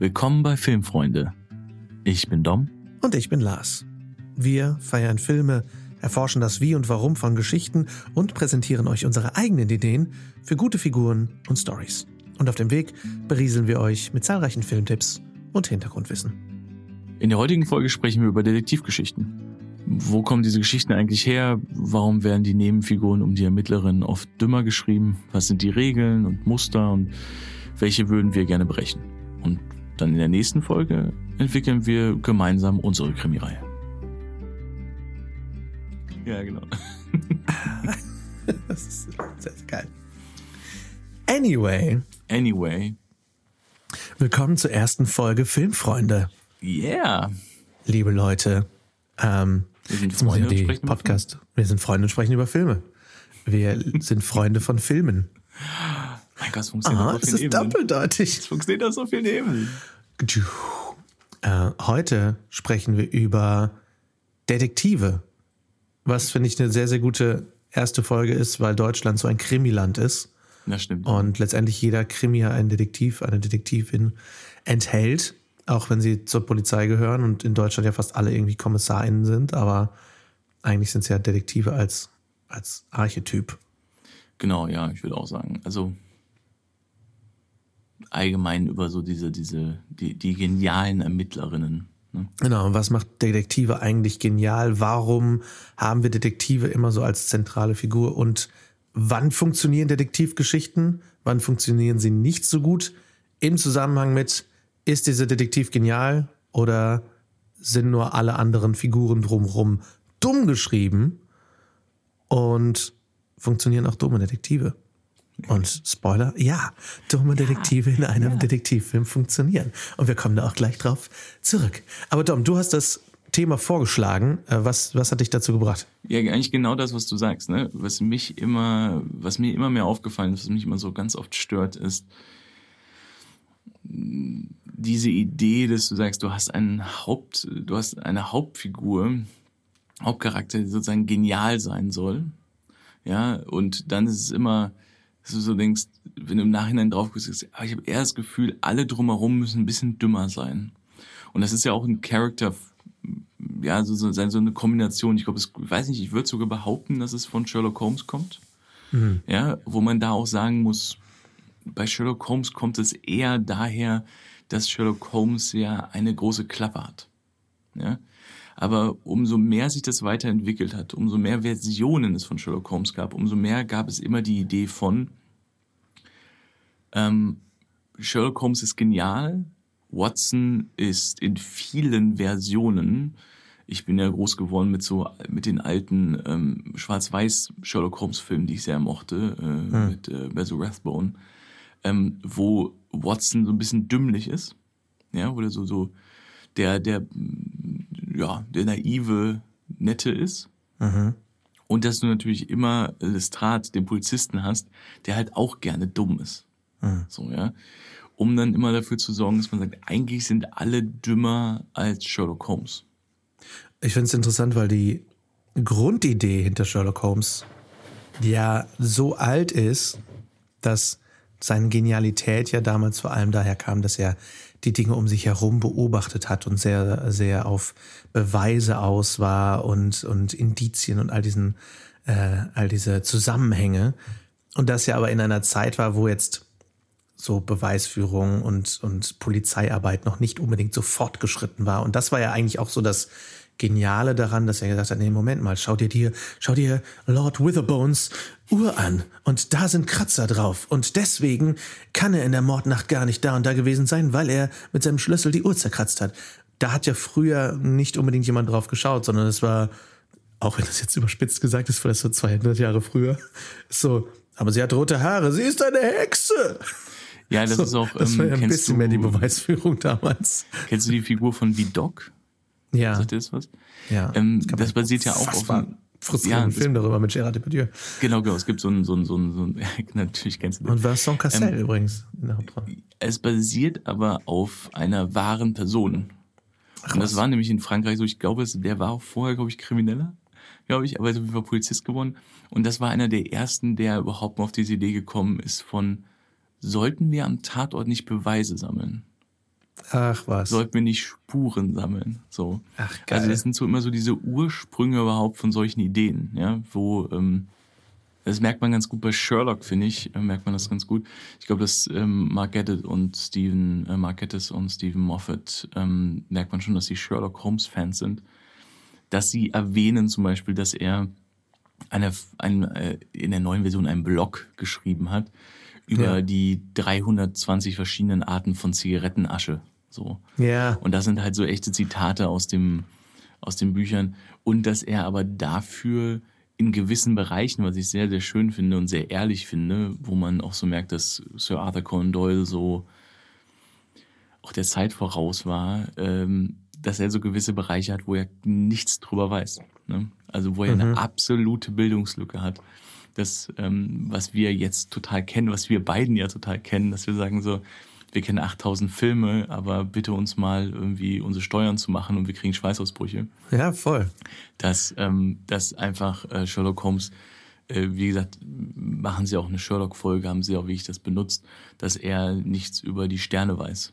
Willkommen bei Filmfreunde. Ich bin Dom. Und ich bin Lars. Wir feiern Filme, erforschen das Wie und Warum von Geschichten und präsentieren euch unsere eigenen Ideen für gute Figuren und Stories. Und auf dem Weg berieseln wir euch mit zahlreichen Filmtipps und Hintergrundwissen. In der heutigen Folge sprechen wir über Detektivgeschichten. Wo kommen diese Geschichten eigentlich her? Warum werden die Nebenfiguren um die Ermittlerin oft dümmer geschrieben? Was sind die Regeln und Muster und welche würden wir gerne brechen? Und dann in der nächsten Folge entwickeln wir gemeinsam unsere Krimireihe. Ja, genau. das ist sehr, sehr geil. Anyway. Anyway. Willkommen zur ersten Folge Filmfreunde. Yeah. Liebe Leute, ähm, Wir sind Freunde und die sprechen über Podcast. Wir sind Freunde und sprechen über Filme. Wir sind Freunde von Filmen. Mein Gott, es funktioniert Ah, auf es so vielen ist Ebenen. doppeldeutig. Es funktioniert auf so vielen Ebenen. Äh, heute sprechen wir über Detektive. Was finde ich eine sehr, sehr gute erste Folge ist, weil Deutschland so ein Krimiland ist Das stimmt. und letztendlich jeder Krimi einen Detektiv, eine Detektivin enthält, auch wenn sie zur Polizei gehören und in Deutschland ja fast alle irgendwie KommissarInnen sind, aber eigentlich sind es ja Detektive als, als Archetyp. Genau, ja, ich würde auch sagen. Also allgemein über so diese, diese, die, die genialen Ermittlerinnen. Ne? Genau, und was macht Detektive eigentlich genial? Warum haben wir Detektive immer so als zentrale Figur? Und wann funktionieren Detektivgeschichten? Wann funktionieren sie nicht so gut? Im Zusammenhang mit, ist dieser Detektiv genial oder sind nur alle anderen Figuren drumherum dumm geschrieben? Und funktionieren auch dumme Detektive? Und Spoiler, ja, dumme Detektive in einem Detektivfilm funktionieren. Und wir kommen da auch gleich drauf zurück. Aber Dom, du hast das Thema vorgeschlagen. Äh, Was, was hat dich dazu gebracht? Ja, eigentlich genau das, was du sagst. Ne? Was mich immer, was mir immer mehr aufgefallen ist, was mich immer so ganz oft stört, ist diese Idee, dass du sagst, du hast einen Haupt, du hast eine Hauptfigur, Hauptcharakter, die sozusagen genial sein soll. Ja, und dann ist es immer, dass du so denkst, wenn du im Nachhinein drauf guckst, ah, ich habe eher das Gefühl, alle drumherum müssen ein bisschen dümmer sein. Und das ist ja auch ein Charakter, ja, so, so, so eine Kombination. Ich glaube, ich weiß nicht, ich würde sogar behaupten, dass es von Sherlock Holmes kommt. Ja, wo man da auch sagen muss, bei Sherlock Holmes kommt es eher daher, dass Sherlock Holmes ja eine große Klappe hat. Ja? Aber umso mehr sich das weiterentwickelt hat, umso mehr Versionen es von Sherlock Holmes gab, umso mehr gab es immer die Idee von, ähm, Sherlock Holmes ist genial, Watson ist in vielen Versionen. Ich bin ja groß geworden mit so mit den alten ähm, Schwarz-Weiß Sherlock Holmes Filmen, die ich sehr mochte, äh, mit äh, Basil Rathbone, ähm, wo Watson so ein bisschen dümmlich ist, ja, wo der so so der der mm, ja der naive nette ist. Und dass du natürlich immer Lestrade, den Polizisten hast, der halt auch gerne dumm ist. So, ja. Um dann immer dafür zu sorgen, dass man sagt, eigentlich sind alle dümmer als Sherlock Holmes. Ich finde es interessant, weil die Grundidee hinter Sherlock Holmes ja so alt ist, dass seine Genialität ja damals vor allem daher kam, dass er die Dinge um sich herum beobachtet hat und sehr, sehr auf Beweise aus war und, und Indizien und all diesen, äh, all diese Zusammenhänge. Und das ja aber in einer Zeit war, wo jetzt so Beweisführung und, und Polizeiarbeit noch nicht unbedingt so fortgeschritten war. Und das war ja eigentlich auch so das Geniale daran, dass er gesagt hat, nee, Moment mal, schau dir dir, schau dir Lord Witherbones Uhr an und da sind Kratzer drauf und deswegen kann er in der Mordnacht gar nicht da und da gewesen sein, weil er mit seinem Schlüssel die Uhr zerkratzt hat. Da hat ja früher nicht unbedingt jemand drauf geschaut, sondern es war, auch wenn das jetzt überspitzt gesagt ist, vielleicht so 200 Jahre früher, so, aber sie hat rote Haare, sie ist eine Hexe. Ja, das So, ist auch. das war ja ein kennst bisschen du, mehr die Beweisführung damals. Kennst du die Figur von Vidocq? Ja, Sagt dir das was? ja. Ähm, das einen basiert ja auch auf einem- frustrierenden das- Film darüber mit Gérard Depardieu. Genau, genau. Es gibt so ein, so ein, so ein, so ein natürlich kennst du den. Und Vincent Cassel Ähm, übrigens in der Hauptrolle. Es basiert aber auf einer wahren Person. und das was. war nämlich in Frankreich so, ich glaube, der war auch vorher, glaube ich, Krimineller, glaube ich, aber er ist auf jeden Fall Polizist geworden. Und das war einer der ersten, der überhaupt mal auf diese Idee gekommen ist von, sollten wir am Tatort nicht Beweise sammeln? Ach was. sollten wir nicht Spuren sammeln. So. Ach, geil. Also das sind so immer so diese Ursprünge überhaupt von solchen Ideen, ja, wo ähm, das merkt man ganz gut bei Sherlock, finde ich, äh, merkt man das ganz gut. Ich glaube, dass ähm, Mark Gettis und Stephen äh, Mark Gettis und Stephen Moffat ähm, merkt man schon, dass sie Sherlock Holmes Fans sind, dass sie erwähnen zum Beispiel, dass er eine, ein, äh, in der neuen Version einen Blog geschrieben hat über Ja. die 320 verschiedenen Arten von Zigarettenasche. So. Ja. Und das sind halt so echte Zitate aus dem, aus den Büchern. Und dass er aber dafür in gewissen Bereichen, was ich sehr, sehr schön finde und sehr ehrlich finde, wo man auch so merkt, dass Sir Arthur Conan Doyle so auch der Zeit voraus war, ähm, dass er so gewisse Bereiche hat, wo er nichts drüber weiß. Ne? Also wo er eine absolute Bildungslücke hat. Das, ähm, was wir jetzt total kennen, was wir beiden ja total kennen, dass wir sagen so, wir kennen 8000 Filme, aber bitte uns mal irgendwie unsere Steuern zu machen und wir kriegen Schweißausbrüche. Ja, voll. Dass, ähm, dass einfach äh, Sherlock Holmes, äh, wie gesagt, machen sie auch eine Sherlock-Folge, haben sie auch, wie ich das benutzt, dass er nichts über die Sterne weiß.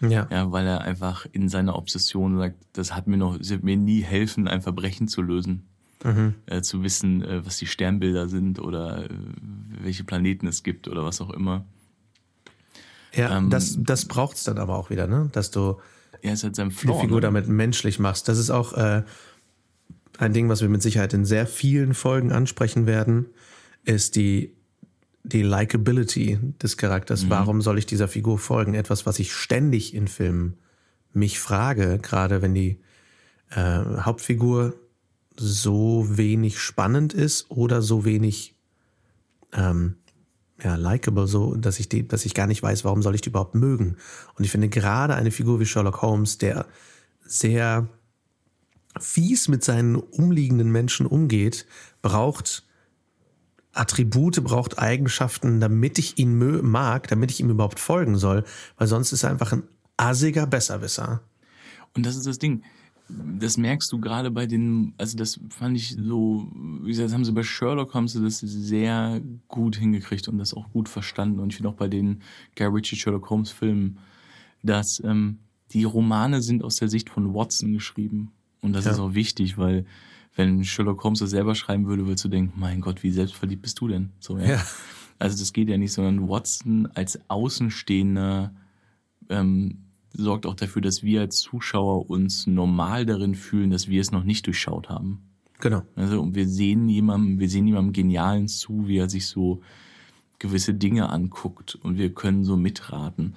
Ja. Ja, weil er einfach in seiner Obsession sagt, das hat mir noch, es wird mir nie helfen, ein Verbrechen zu lösen. Äh, zu wissen, äh, was die Sternbilder sind oder äh, welche Planeten es gibt oder was auch immer. Ja, Ähm, das, das braucht's dann aber auch wieder, ne? Dass du Er ist halt sein die Flaw. Figur ne? damit menschlich machst. Das ist auch äh, ein Ding, was wir mit Sicherheit in sehr vielen Folgen ansprechen werden, ist die, die Likability des Charakters. Mhm. Warum soll ich dieser Figur folgen? Etwas, was ich ständig in Filmen mich frage, gerade wenn die äh, Hauptfigur so wenig spannend ist oder so wenig ähm, ja, likable, so, dass ich die, dass ich gar nicht weiß, warum soll ich die überhaupt mögen. Und ich finde gerade eine Figur wie Sherlock Holmes, der sehr fies mit seinen umliegenden Menschen umgeht, braucht Attribute, braucht Eigenschaften, damit ich ihn mag, damit ich ihm überhaupt folgen soll, weil sonst ist er einfach ein assiger Besserwisser. Und das ist das Ding. Das merkst du gerade bei den, also das fand ich so, wie gesagt, das haben sie bei Sherlock haben sie das sehr gut hingekriegt und das auch gut verstanden. Und ich finde auch bei den Guy Ritchie Sherlock Holmes Filmen, dass ähm, die Romane sind aus der Sicht von Watson geschrieben. Und das Ja. ist auch wichtig, weil wenn Sherlock Holmes das selber schreiben würde, würdest du denken, mein Gott, wie selbstverliebt bist du denn? So, ja. Ja. Also das geht ja nicht, sondern Watson als Außenstehender ähm, sorgt auch dafür, dass wir als Zuschauer uns normal darin fühlen, dass wir es noch nicht durchschaut haben. Genau. Also und wir sehen jemandem, wir sehen jemandem Genialen zu, wie er sich so gewisse Dinge anguckt und wir können so mitraten.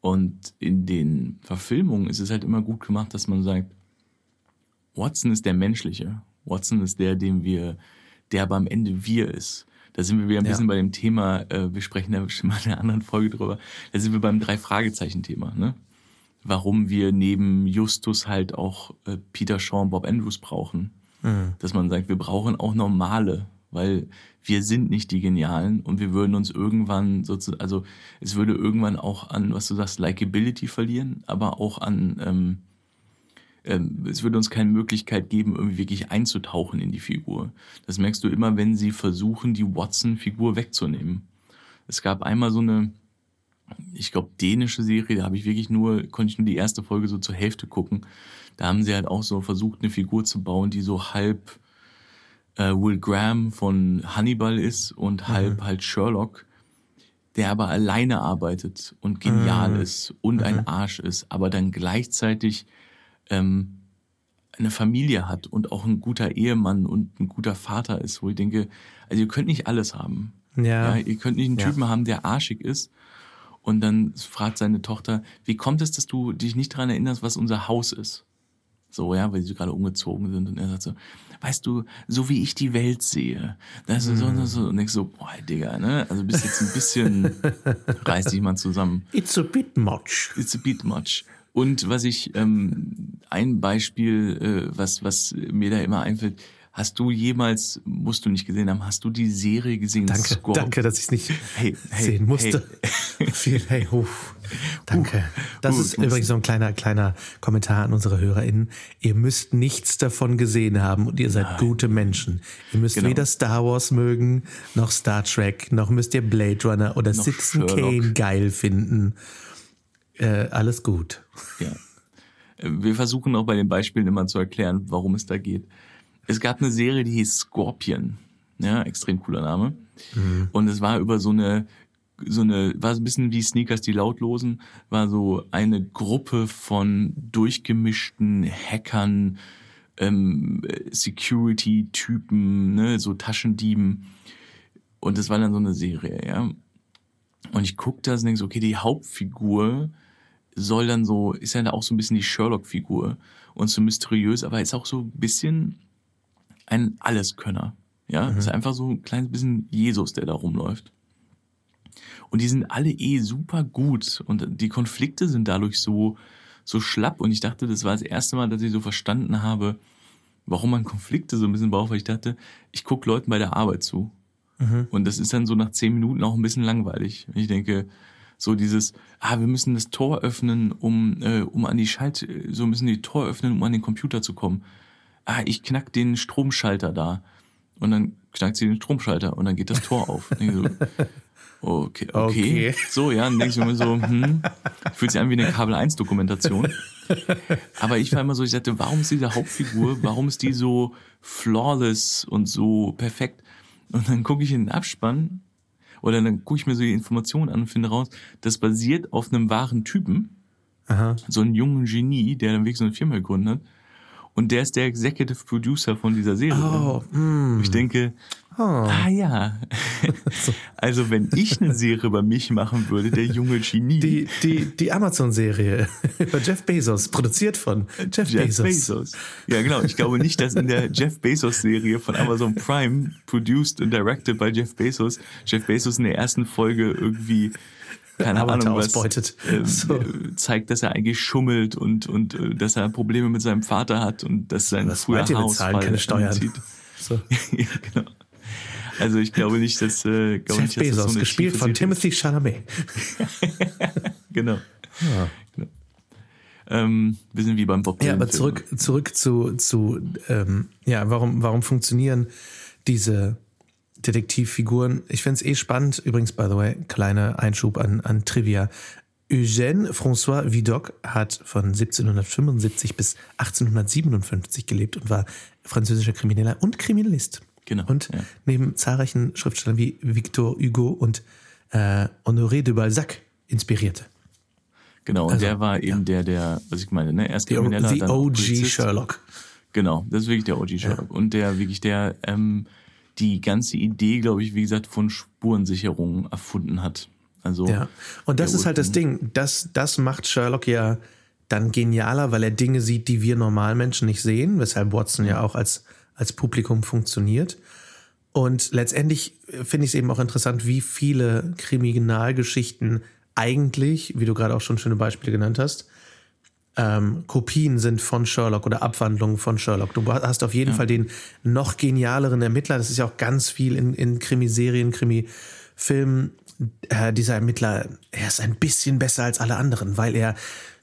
Und in den Verfilmungen ist es halt immer gut gemacht, dass man sagt, Watson ist der Menschliche. Watson ist der, dem wir, der aber am Ende wir ist. Da sind wir wieder ein Ja. bisschen bei dem Thema, äh, wir sprechen da bestimmt mal in einer anderen Folge drüber, da sind wir beim Drei-Fragezeichen-Thema, ne? Warum wir neben Justus halt auch äh, Peter Shaw und Bob Andrews brauchen. Dass man sagt, wir brauchen auch normale, weil wir sind nicht die Genialen und wir würden uns irgendwann sozusagen, also es würde irgendwann auch an, was du sagst, Likability verlieren, aber auch an, ähm, ähm, es würde uns keine Möglichkeit geben, irgendwie wirklich einzutauchen in die Figur. Das merkst du immer, wenn sie versuchen, die Watson-Figur wegzunehmen. Es gab einmal so eine, ich glaube, dänische Serie, da habe ich wirklich nur, konnte ich nur die erste Folge so zur Hälfte gucken. Da haben sie halt auch so versucht, eine Figur zu bauen, die so halb äh, Will Graham von Hannibal ist und halb halt Sherlock, der aber alleine arbeitet und genial ist und ein Arsch ist, aber dann gleichzeitig ähm, eine Familie hat und auch ein guter Ehemann und ein guter Vater ist, wo ich denke, also ihr könnt nicht alles haben. Ja. Ja, ihr könnt nicht einen Ja. Typen haben, der arschig ist. Und dann fragt seine Tochter, wie kommt es, dass du dich nicht daran erinnerst, was unser Haus ist? So, ja, weil sie gerade umgezogen sind. Und er sagt so, weißt du, so wie ich die Welt sehe. Das ist so, so, so. Und ich so, boah, Digga, ne? Also bist jetzt ein bisschen, reiß dich mal zusammen. It's a bit much. It's a bit much. Und was ich, ähm, ein Beispiel, äh, was, was mir da immer einfällt, hast du jemals, musst du nicht gesehen haben, hast du die Serie gesehen? Danke, Scorp- danke, dass ich es nicht Hey, hey, sehen musste. Viel, hey, huf. Danke. Das Huh, ist übrigens so ein kleiner, kleiner Kommentar an unsere HörerInnen. Ihr müsst nichts davon gesehen haben und ihr seid gute Menschen. Ihr müsst Genau. weder Star Wars mögen, noch Star Trek, noch müsst ihr Blade Runner oder Noch Citizen Sherlock. Kane geil finden. äh, alles gut. Ja. Wir versuchen auch bei den Beispielen immer zu erklären, warum es da geht. Es gab eine Serie, die hieß Scorpion. Ja, extrem cooler Name. Mhm. Und es war über so eine, so eine, war so ein bisschen wie Sneakers, die Lautlosen, war so eine Gruppe von durchgemischten Hackern, ähm, Security-Typen, ne, so Taschendieben. Und das war dann so eine Serie, ja. Und ich guck das und denke so, okay, die Hauptfigur soll dann so, ist ja auch so ein bisschen die Sherlock-Figur und so mysteriös, aber ist auch so ein bisschen ein Alleskönner. Ja, mhm. ist einfach so ein kleines bisschen Jesus, der da rumläuft. Und die sind alle eh super gut und die Konflikte sind dadurch so, so schlapp und ich dachte, das war das erste Mal, dass ich so verstanden habe, warum man Konflikte so ein bisschen braucht, weil ich dachte, ich gucke Leuten bei der Arbeit zu. Mhm. Und das ist dann so nach zehn Minuten auch ein bisschen langweilig. Ich denke, so dieses, ah, wir müssen das Tor öffnen, um, äh, um an die Schalt, so müssen die Tor öffnen, um an den Computer zu kommen. Ah, ich knack den Stromschalter da. Und dann knackt sie den Stromschalter und dann geht das Tor auf. so, okay, okay, okay. So, ja, dann denke ich mir so, hm, fühlt sich an wie eine Kabel 1 Dokumentation. Aber ich war immer so, ich sagte, warum ist diese Hauptfigur, warum ist die so flawless und so perfekt? Und dann gucke ich in den Abspann oder dann gucke ich mir so die Informationen an und finde raus, das basiert auf einem wahren Typen. Aha. So einen jungen Genie, der dann wirklich so eine Firma gegründet hat. Und der ist der Executive Producer von dieser Serie. Oh, mm. Ich denke, oh. ah ja. also wenn ich eine Serie über mich machen würde, der junge Genie. Die, die, die Amazon-Serie über Jeff Bezos, produziert von Jeff, Jeff Bezos. Bezos. Ja, genau. Ich glaube nicht, dass in der Jeff Bezos-Serie von Amazon Prime, produced und directed by Jeff Bezos, Jeff Bezos in der ersten Folge irgendwie keine Ahnung was ausbeutet. Äh, so. zeigt, dass er eigentlich schummelt und und äh, dass er Probleme mit seinem Vater hat und dass sein das früher Haus bezahlen, keine Steuern. So. ja, genau. Also ich glaube nicht, dass äh, glaube nicht, dass Bezos, das so gespielt von Timothy Chalamet. genau. Ja. genau. Ähm, wir sind wie beim Bob Ja, aber zurück zurück zu zu ähm, ja, warum warum funktionieren diese Detektivfiguren. Ich finde es eh spannend. Übrigens, by the way, kleiner Einschub an, an Trivia. Eugène François Vidocq hat von 1775 bis 1857 gelebt und war französischer Krimineller und Kriminalist. Genau. Und ja. neben zahlreichen Schriftstellern wie Victor Hugo und äh, Honoré de Balzac inspirierte. Genau, und also, der war eben ja. der, der, was ich meine, ne? Erst Krimineller, The OG Sherlock. Genau, das ist wirklich der OG Sherlock. Ja. Und der wirklich der ähm, die ganze Idee, glaube ich, wie gesagt, von Spurensicherung erfunden hat. Also ja. Und das ist halt das Ding. Das, das macht Sherlock ja dann genialer, weil er Dinge sieht, die wir Normalmenschen nicht sehen, weshalb Watson ja auch als, als Publikum funktioniert. Und letztendlich finde ich es eben auch interessant, wie viele Kriminalgeschichten eigentlich, wie du gerade auch schon schöne Beispiele genannt hast, ähm, Kopien sind von Sherlock oder Abwandlungen von Sherlock. Du hast auf jeden ja. Fall den noch genialeren Ermittler. Das ist ja auch ganz viel in, in Krimiserien, Krimifilmen. Äh, dieser Ermittler, er ist ein bisschen besser als alle anderen, weil er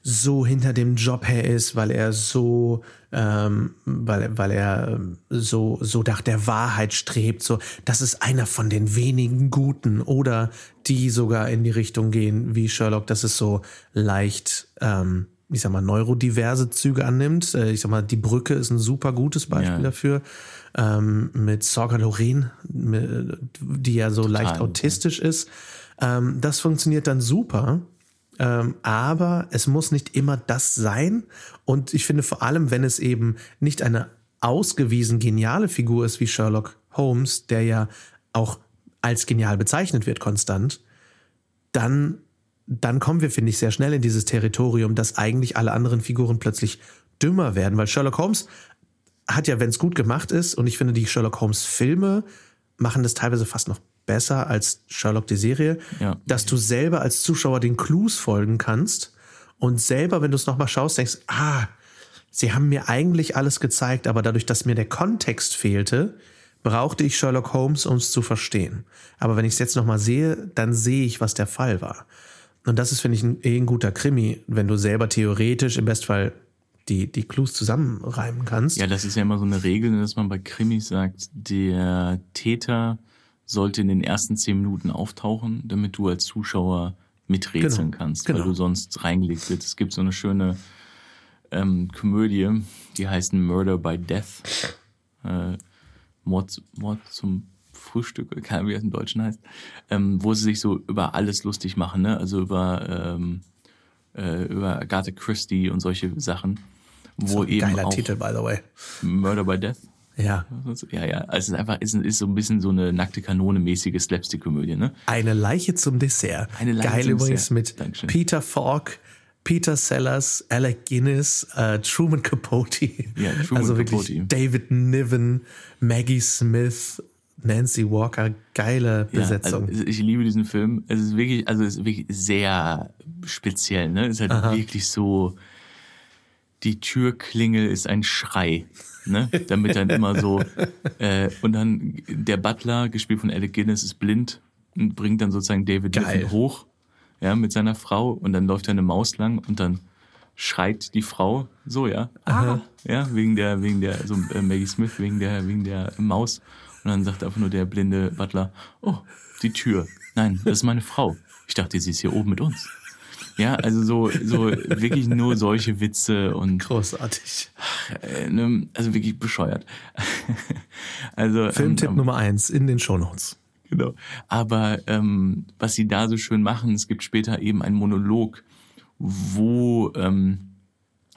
so hinter dem Job her ist, weil er so, ähm, weil, weil er ähm, so, so nach der Wahrheit strebt. So, das ist einer von den wenigen Guten oder die sogar in die Richtung gehen wie Sherlock. Das ist so leicht, ähm, ich sag mal, neurodiverse Züge annimmt. Äh, ich sag mal, die Brücke ist ein super gutes Beispiel ja. dafür. Ähm, mit Sorga Loren, die ja so Total, leicht autistisch ja. ist. Ähm, das funktioniert dann super. Ähm, aber es muss nicht immer das sein. Und ich finde vor allem, wenn es eben nicht eine ausgewiesen geniale Figur ist wie Sherlock Holmes, der ja auch als genial bezeichnet wird konstant, dann dann kommen wir, finde ich, sehr schnell in dieses Territorium, dass eigentlich alle anderen Figuren plötzlich dümmer werden, weil Sherlock Holmes hat ja, wenn es gut gemacht ist, und ich finde, die Sherlock Holmes Filme machen das teilweise fast noch besser als Sherlock die Serie, ja. dass du selber als Zuschauer den Clues folgen kannst und selber, wenn du es nochmal schaust, denkst, ah, sie haben mir eigentlich alles gezeigt, aber dadurch, dass mir der Kontext fehlte, brauchte ich Sherlock Holmes, um es zu verstehen. Aber wenn ich es jetzt nochmal sehe, dann sehe ich, was der Fall war. Und das ist, finde ich, ein, eh ein guter Krimi, wenn du selber theoretisch im Bestfall die, die Clues zusammenreimen kannst. Ja, das ist ja immer so eine Regel, dass man bei Krimis sagt, der Täter sollte in den ersten zehn Minuten auftauchen, damit du als Zuschauer miträtseln Genau, kannst, genau. weil du sonst reingelegt wird. Es gibt so eine schöne ähm, Komödie, die heißt Murder by Death. Äh, Mord, Mord zum Frühstück, keine Ahnung, wie das im Deutschen heißt, ähm, wo sie sich so über alles lustig machen, ne? Also über, ähm, äh, über Agatha Christie und solche Sachen. Wo eben Geiler auch Titel, by the way. Murder by Death. Ja. Ja, ja. Also es ist einfach, ist, ist so ein bisschen so eine nackte Kanone-mäßige Slapstick-Komödie, ne? Eine Leiche zum Dessert. Eine Leiche Geil zum übrigens Dessert. mit Dankeschön. Peter Falk, Peter Sellers, Alec Guinness, äh, Truman Capote. Ja, Truman also wirklich Capote. David Niven, Maggie Smith, Nancy Walker. Geile Ja, Besetzung. also ich liebe diesen Film. Es ist wirklich, also es ist wirklich sehr speziell, ne? Es ist halt wirklich so, die Türklingel ist ein Schrei, ne? Damit dann immer so, äh, und dann der Butler, gespielt von Alec Guinness, ist blind und bringt dann sozusagen David Geil. Hoch, ja, mit seiner Frau und dann läuft da eine Maus lang und dann schreit die Frau so, ja, ah, ja, wegen der, wegen der, so äh, Maggie Smith, wegen der, wegen der Maus. Und dann sagt einfach nur der blinde Butler, oh, die Tür. Nein, das ist meine Frau. Ich dachte, sie ist hier oben mit uns. Ja, also so, so wirklich nur solche Witze und Großartig. äh, ne, also wirklich bescheuert. also Filmtipp ähm, Nummer eins in den Shownotes. Genau. Aber ähm, was sie da so schön machen, es gibt später eben einen Monolog, wo ähm,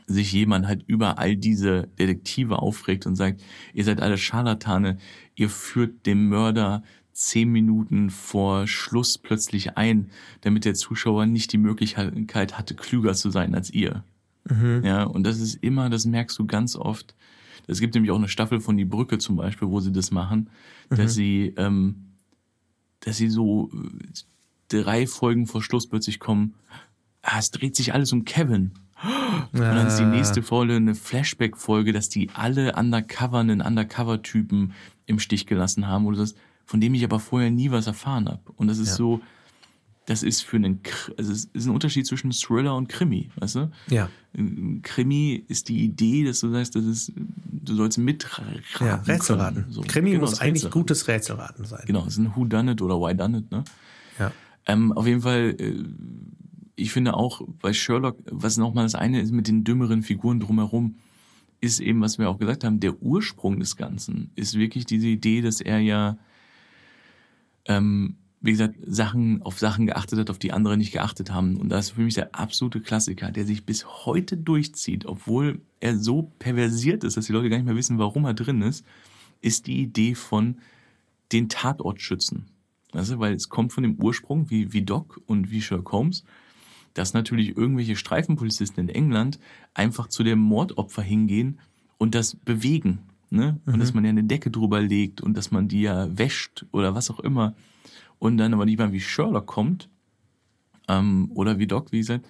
sich jemand halt über all diese Detektive aufregt und sagt, ihr seid alle Scharlatane, ihr führt dem Mörder zehn Minuten vor Schluss plötzlich ein, damit der Zuschauer nicht die Möglichkeit hatte, klüger zu sein als ihr. Ja, und das ist immer, das merkst du ganz oft. Es gibt nämlich auch eine Staffel von Die Brücke zum Beispiel, wo sie das machen, dass sie, ähm, dass sie so äh, drei Folgen vor Schluss plötzlich kommen, ah, es dreht sich alles um Kevin. Und dann ist die nächste Folge eine Flashback-Folge, dass die alle undercovernden Undercover-Typen im Stich gelassen haben, oder das, von dem ich aber vorher nie was erfahren habe. Und das ist Ja. so, das ist für einen, also es ist ein Unterschied zwischen Thriller und Krimi, weißt du? Ja. Krimi ist die Idee, dass du sagst, das ist, du sollst mitraten. Ja, Rätselraten. So. Krimi Genau, muss eigentlich Rätselraten. gutes Rätselraten sein. Genau, es ist ein Who Done It oder Why Done It, ne? Ja. Ähm, auf jeden Fall, äh, ich finde auch bei Sherlock, was nochmal das eine ist mit den dümmeren Figuren drumherum, ist eben, was wir auch gesagt haben, der Ursprung des Ganzen ist wirklich diese Idee, dass er ja, ähm, wie gesagt, Sachen auf Sachen geachtet hat, auf die andere nicht geachtet haben. Und das ist für mich der absolute Klassiker, der sich bis heute durchzieht, obwohl er so perversiert ist, dass die Leute gar nicht mehr wissen, warum er drin ist, ist die Idee von den Tatort schützen. Du, weil es kommt von dem Ursprung, wie, wie Doc und wie Sherlock Holmes, dass natürlich irgendwelche Streifenpolizisten in England einfach zu dem Mordopfer hingehen und das bewegen. Ne? Und dass man ja eine Decke drüber legt und dass man die ja wäscht oder was auch immer. Und dann aber jemand wie Sherlock kommt, ähm, oder wie Doc, wie gesagt,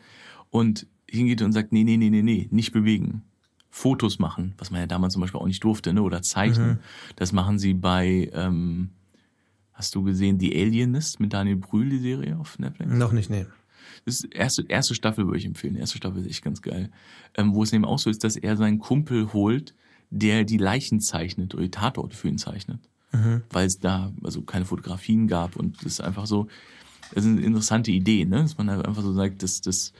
und hingeht und sagt, nee, nee, nee, nee, nee, nicht bewegen. Fotos machen, was man ja damals zum Beispiel auch nicht durfte, ne? oder zeichnen. Das machen sie bei, ähm, hast du gesehen, The Alienist mit Daniel Brühl, die Serie auf Netflix? Noch nicht, nee. Das ist erste, erste Staffel würde ich empfehlen. Die erste Staffel ist echt ganz geil. Ähm, wo es eben auch so ist, dass er seinen Kumpel holt, der die Leichen zeichnet oder die Tatorte für ihn zeichnet. Weil es da also keine Fotografien gab und das ist einfach so, das ist eine interessante Idee, ne? dass man halt einfach so sagt, dass das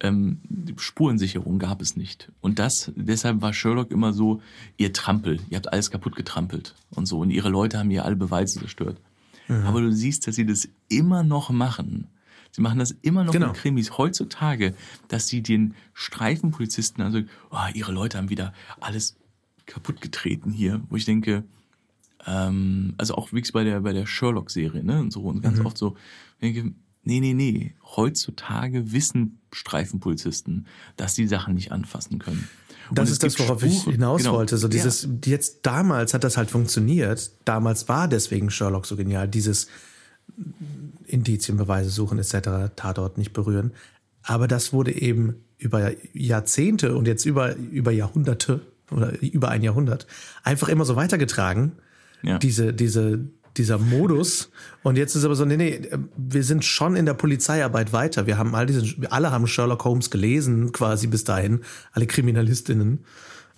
ähm, Spurensicherung gab es nicht. Und das, deshalb war Sherlock immer so, ihr Trampel, ihr habt alles kaputt getrampelt und so. Und ihre Leute haben ihr alle Beweise zerstört. Aber du siehst, dass sie das immer noch machen. Sie machen das immer noch Genau. in Krimis heutzutage, dass sie den Streifenpolizisten, also oh, ihre Leute haben wieder alles kaputt getreten hier, wo ich denke, ähm, also auch wie bei der bei der Sherlock-Serie, ne? Und so und Mhm. ganz oft so, ich denke, nee, nee, nee. Heutzutage wissen Streifenpolizisten, dass sie Sachen nicht anfassen können. Und Das ist das, worauf ich Spuren. hinaus Genau. wollte. So Ja. dieses, jetzt damals hat das halt funktioniert. Damals war deswegen Sherlock so genial. Dieses Indizien, Beweise suchen etc., Tatort nicht berühren. Aber das wurde eben über Jahrzehnte und jetzt über, über Jahrhunderte oder über ein Jahrhundert einfach immer so weitergetragen. Ja. Diese, diese, dieser Modus. Und jetzt ist aber so, nee, nee, wir sind schon in der Polizeiarbeit weiter. Wir haben all diesen, alle haben Sherlock Holmes gelesen, quasi bis dahin, alle Kriminalistinnen.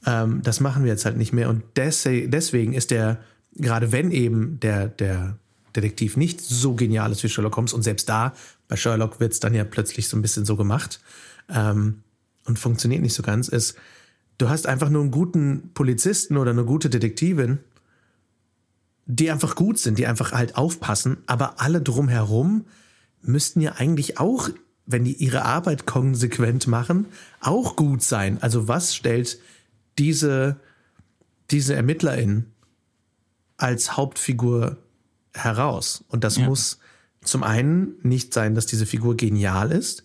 Ähm, das machen wir jetzt halt nicht mehr. Und deswegen ist der, gerade wenn eben der, der Detektiv nicht so genial ist wie Sherlock Holmes. Und selbst da, bei Sherlock wird es dann ja plötzlich so ein bisschen so gemacht ähm, und funktioniert nicht so ganz, ist, du hast einfach nur einen guten Polizisten oder eine gute Detektivin, die einfach gut sind, die einfach halt aufpassen, aber alle drumherum müssten ja eigentlich auch, wenn die ihre Arbeit konsequent machen, auch gut sein. Also was stellt diese, diese Ermittlerin als Hauptfigur heraus? Und das ja. muss zum einen nicht sein, dass diese Figur genial ist,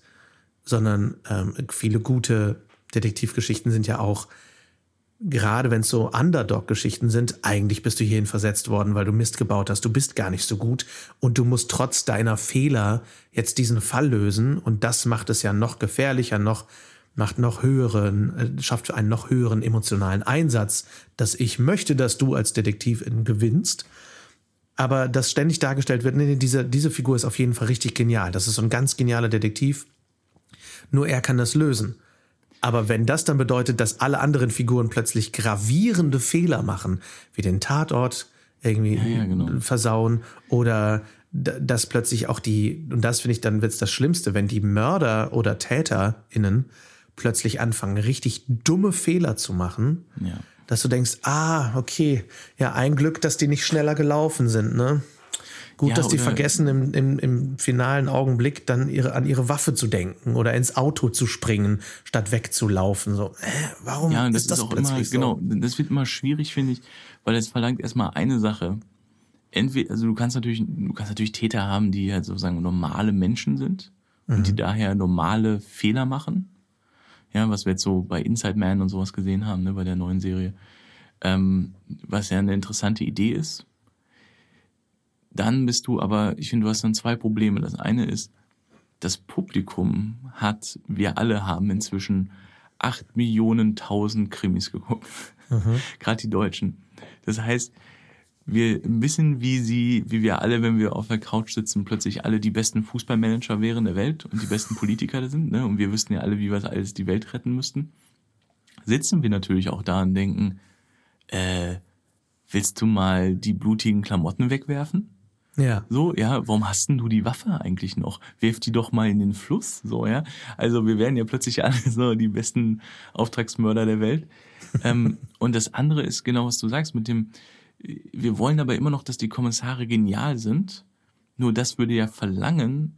sondern ähm, viele gute Detektivgeschichten sind ja auch gerade wenn es so Underdog-Geschichten sind, eigentlich bist du hierhin versetzt worden, weil du Mist gebaut hast. Du bist gar nicht so gut und du musst trotz deiner Fehler jetzt diesen Fall lösen und das macht es ja noch gefährlicher, noch macht noch höheren, äh, schafft einen noch höheren emotionalen Einsatz, dass ich möchte, dass du als Detektivin gewinnst. Aber das ständig dargestellt wird, nee, diese, diese Figur ist auf jeden Fall richtig genial. Das ist so ein ganz genialer Detektiv. Nur er kann das lösen. Aber wenn das dann bedeutet, dass alle anderen Figuren plötzlich gravierende Fehler machen, wie den Tatort irgendwie ja, ja, genau. versauen oder dass plötzlich auch die, und das finde ich dann wird's das Schlimmste, wenn die Mörder oder TäterInnen plötzlich anfangen, richtig dumme Fehler zu machen, ja. Dass du denkst, ah, okay, ja, ein Glück, dass die nicht schneller gelaufen sind, ne? Gut, ja, dass die vergessen, im, im, im finalen Augenblick dann ihre, an ihre Waffe zu denken oder ins Auto zu springen, statt wegzulaufen. So, äh, warum ja, das ist das ist auch immer, so? Genau, das wird immer schwierig, finde ich, weil es verlangt erstmal eine Sache. Entweder, also du kannst natürlich, du kannst natürlich Täter haben, die halt sozusagen normale Menschen sind mhm. und die daher normale Fehler machen. Ja, was wir jetzt so bei Inside Man und sowas gesehen haben, ne, bei der neuen Serie. Ähm, was ja eine interessante Idee ist, dann bist du aber, ich finde, du hast dann zwei Probleme. Das eine ist, das Publikum hat, wir alle haben inzwischen acht Millionen tausend Krimis geguckt. Mhm. Gerade die Deutschen. Das heißt, wir bisschen wie sie, wie wir alle, wenn wir auf der Couch sitzen, plötzlich alle die besten Fußballmanager wären der Welt und die besten Politiker sind, ne? Und wir wüssten ja alle, wie wir alles die Welt retten müssten. Sitzen wir natürlich auch da und denken, äh, willst du mal die blutigen Klamotten wegwerfen? Ja. So, ja, warum hast denn du die Waffe eigentlich noch? Wirf die doch mal in den Fluss, so, ja. Also wir werden ja plötzlich alle so die besten Auftragsmörder der Welt. ähm, und das andere ist genau, was du sagst, mit dem, wir wollen aber immer noch, dass die Kommissare genial sind. Nur das würde ja verlangen,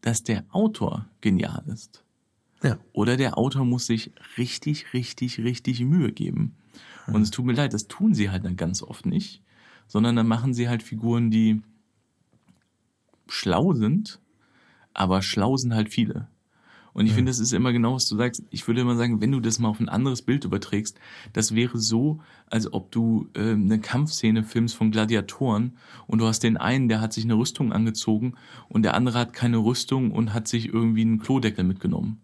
dass der Autor genial ist. Ja. Oder der Autor muss sich richtig, richtig, richtig Mühe geben. Und es tut mir leid, das tun sie halt dann ganz oft nicht, sondern dann machen sie halt Figuren, die schlau sind, aber schlau sind halt viele. Und ich mhm. finde, das ist immer genau, was du sagst. Ich würde immer sagen, wenn du das mal auf ein anderes Bild überträgst, das wäre so, als ob du äh, eine Kampfszene filmst von Gladiatoren und du hast den einen, der hat sich eine Rüstung angezogen und der andere hat keine Rüstung und hat sich irgendwie einen Klodeckel mitgenommen.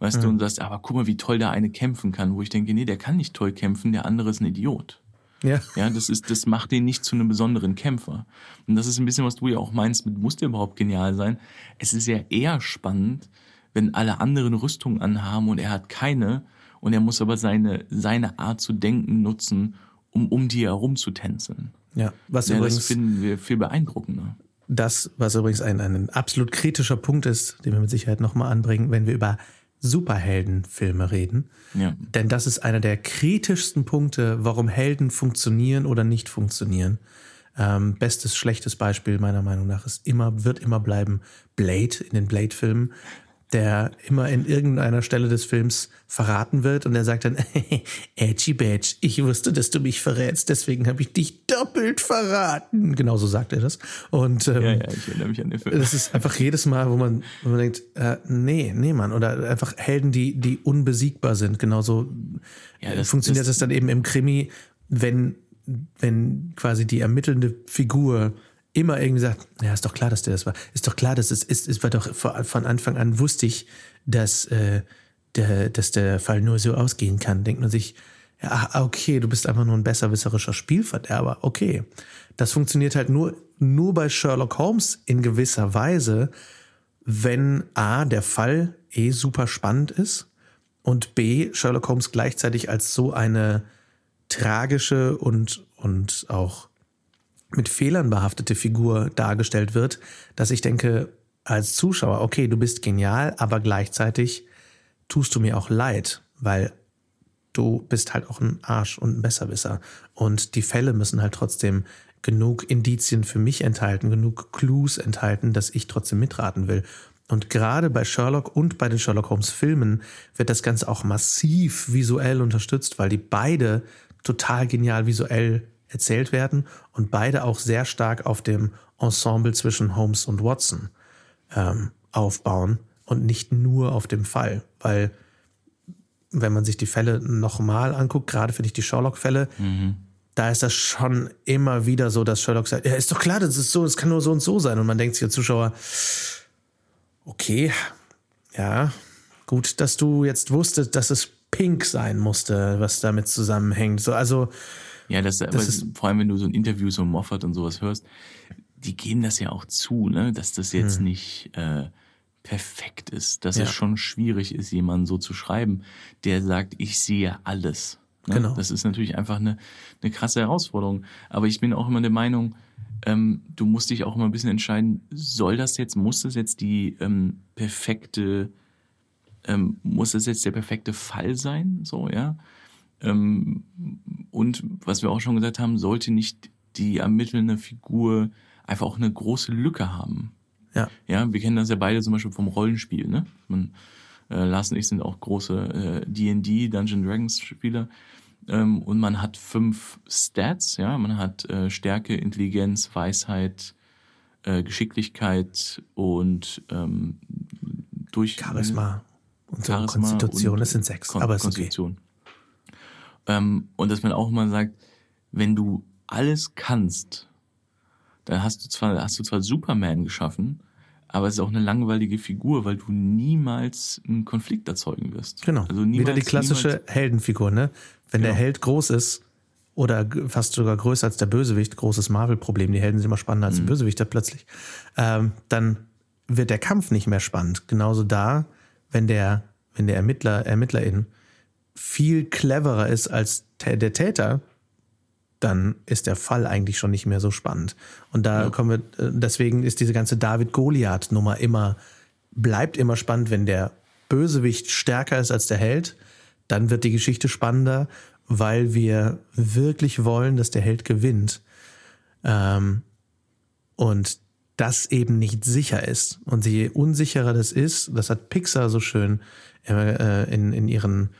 Weißt mhm. du, und sagst, aber guck mal, wie toll der eine kämpfen kann, wo ich denke, nee, der kann nicht toll kämpfen, der andere ist ein Idiot. Ja. Ja, das ist, das macht den nicht zu einem besonderen Kämpfer. Und das ist ein bisschen, was du ja auch meinst, mit muss der überhaupt genial sein. Es ist ja eher spannend, wenn alle anderen Rüstungen anhaben und er hat keine und er muss aber seine, seine Art zu denken nutzen, um um die herum zu tänzeln. Ja, was ja, übrigens. Das finden wir viel beeindruckender. Das, was übrigens ein, ein absolut kritischer Punkt ist, den wir mit Sicherheit nochmal anbringen, wenn wir über Superheldenfilme reden. Ja. Denn das ist einer der kritischsten Punkte, warum Helden funktionieren oder nicht funktionieren. Ähm, bestes, schlechtes Beispiel meiner Meinung nach ist immer, wird immer bleiben Blade in den Blade-Filmen der immer in irgendeiner Stelle des Films verraten wird und er sagt dann, Edgy Badge, ich wusste, dass du mich verrätst, deswegen habe ich dich doppelt verraten. Genauso sagt er das. Und ähm, ja, ja, ich erinnere mich an den Film. Das ist einfach jedes Mal, wo man, wo man denkt, äh, nee, nee, Mann. Oder einfach Helden, die, die unbesiegbar sind. Genauso ja, das, funktioniert das, das dann eben im Krimi, wenn, wenn quasi die ermittelnde Figur immer irgendwie sagt, ja, ist doch klar, dass der das war. Ist doch klar, dass es ist, es war doch von Anfang an wusste ich, dass, äh, der, dass der Fall nur so ausgehen kann. Denkt man sich, ja, okay, du bist einfach nur ein besserwisserischer Spielverderber. Okay. Das funktioniert halt nur, nur bei Sherlock Holmes in gewisser Weise, wenn A, der Fall eh super spannend ist und B, Sherlock Holmes gleichzeitig als so eine tragische und, und auch mit Fehlern behaftete Figur dargestellt wird, dass ich denke, als Zuschauer, okay, du bist genial, aber gleichzeitig tust du mir auch leid, weil du bist halt auch ein Arsch und ein Besserwisser. Und die Fälle müssen halt trotzdem genug Indizien für mich enthalten, genug Clues enthalten, dass ich trotzdem mitraten will. Und gerade bei Sherlock und bei den Sherlock Holmes Filmen wird das Ganze auch massiv visuell unterstützt, weil die beide total genial visuell erzählt werden und beide auch sehr stark auf dem Ensemble zwischen Holmes und Watson ähm, aufbauen und nicht nur auf dem Fall, weil wenn man sich die Fälle nochmal anguckt, gerade finde ich die Sherlock-Fälle, mhm. da ist das schon immer wieder so, dass Sherlock sagt, ja, ist doch klar, das ist so, es kann nur so und so sein. Und man denkt sich als Zuschauer, okay, ja, gut, dass du jetzt wusstest, dass es pink sein musste, was damit zusammenhängt. So, also ja, das, das ist, vor allem wenn du so ein Interview so Moffat und sowas hörst, die gehen das ja auch zu, ne, dass das jetzt hm. nicht äh, perfekt ist, dass ja. es schon schwierig ist, jemanden so zu schreiben, der sagt, ich sehe alles. Ne? Genau. Das ist natürlich einfach eine, eine krasse Herausforderung. Aber ich bin auch immer der Meinung, ähm, du musst dich auch immer ein bisschen entscheiden, soll das jetzt, muss das jetzt die ähm, perfekte, ähm, muss das jetzt der perfekte Fall sein? So, ja. Ähm, und was wir auch schon gesagt haben, sollte nicht die ermittelnde Figur einfach auch eine große Lücke haben. Ja. Ja, wir kennen das ja beide zum Beispiel vom Rollenspiel, ne? Man, äh, Lars und ich sind auch große D&D, äh, Dungeon Dragons Spieler. Ähm, und man hat fünf Stats, ja, man hat äh, Stärke, Intelligenz, Weisheit, äh, Geschicklichkeit und ähm, durch Charisma und Charisma Konstitution, und das sind sechs, Kon aber ist Konstitution. Okay. Ähm, und dass man auch mal sagt, wenn du alles kannst, dann hast du zwar, hast du zwar Superman geschaffen, aber es ist auch eine langweilige Figur, weil du niemals einen Konflikt erzeugen wirst. Genau. Also niemals, Wieder die klassische Heldenfigur, ne? Wenn genau. der Held groß ist oder fast sogar größer als der Bösewicht, großes Marvel-Problem, die Helden sind immer spannender als mhm. der Bösewicht plötzlich, ähm, dann wird der Kampf nicht mehr spannend. Genauso da, wenn der, wenn der Ermittler, Ermittlerin viel cleverer ist als der Täter, dann ist der Fall eigentlich schon nicht mehr so spannend. Und da ja. kommen wir, äh, deswegen ist diese ganze David-Goliath-Nummer immer, bleibt immer spannend, wenn der Bösewicht stärker ist als der Held, dann wird die Geschichte spannender, weil wir wirklich wollen, dass der Held gewinnt. Ähm, und das eben nicht sicher ist. Und je unsicherer das ist, das hat Pixar so schön äh, in, in ihren,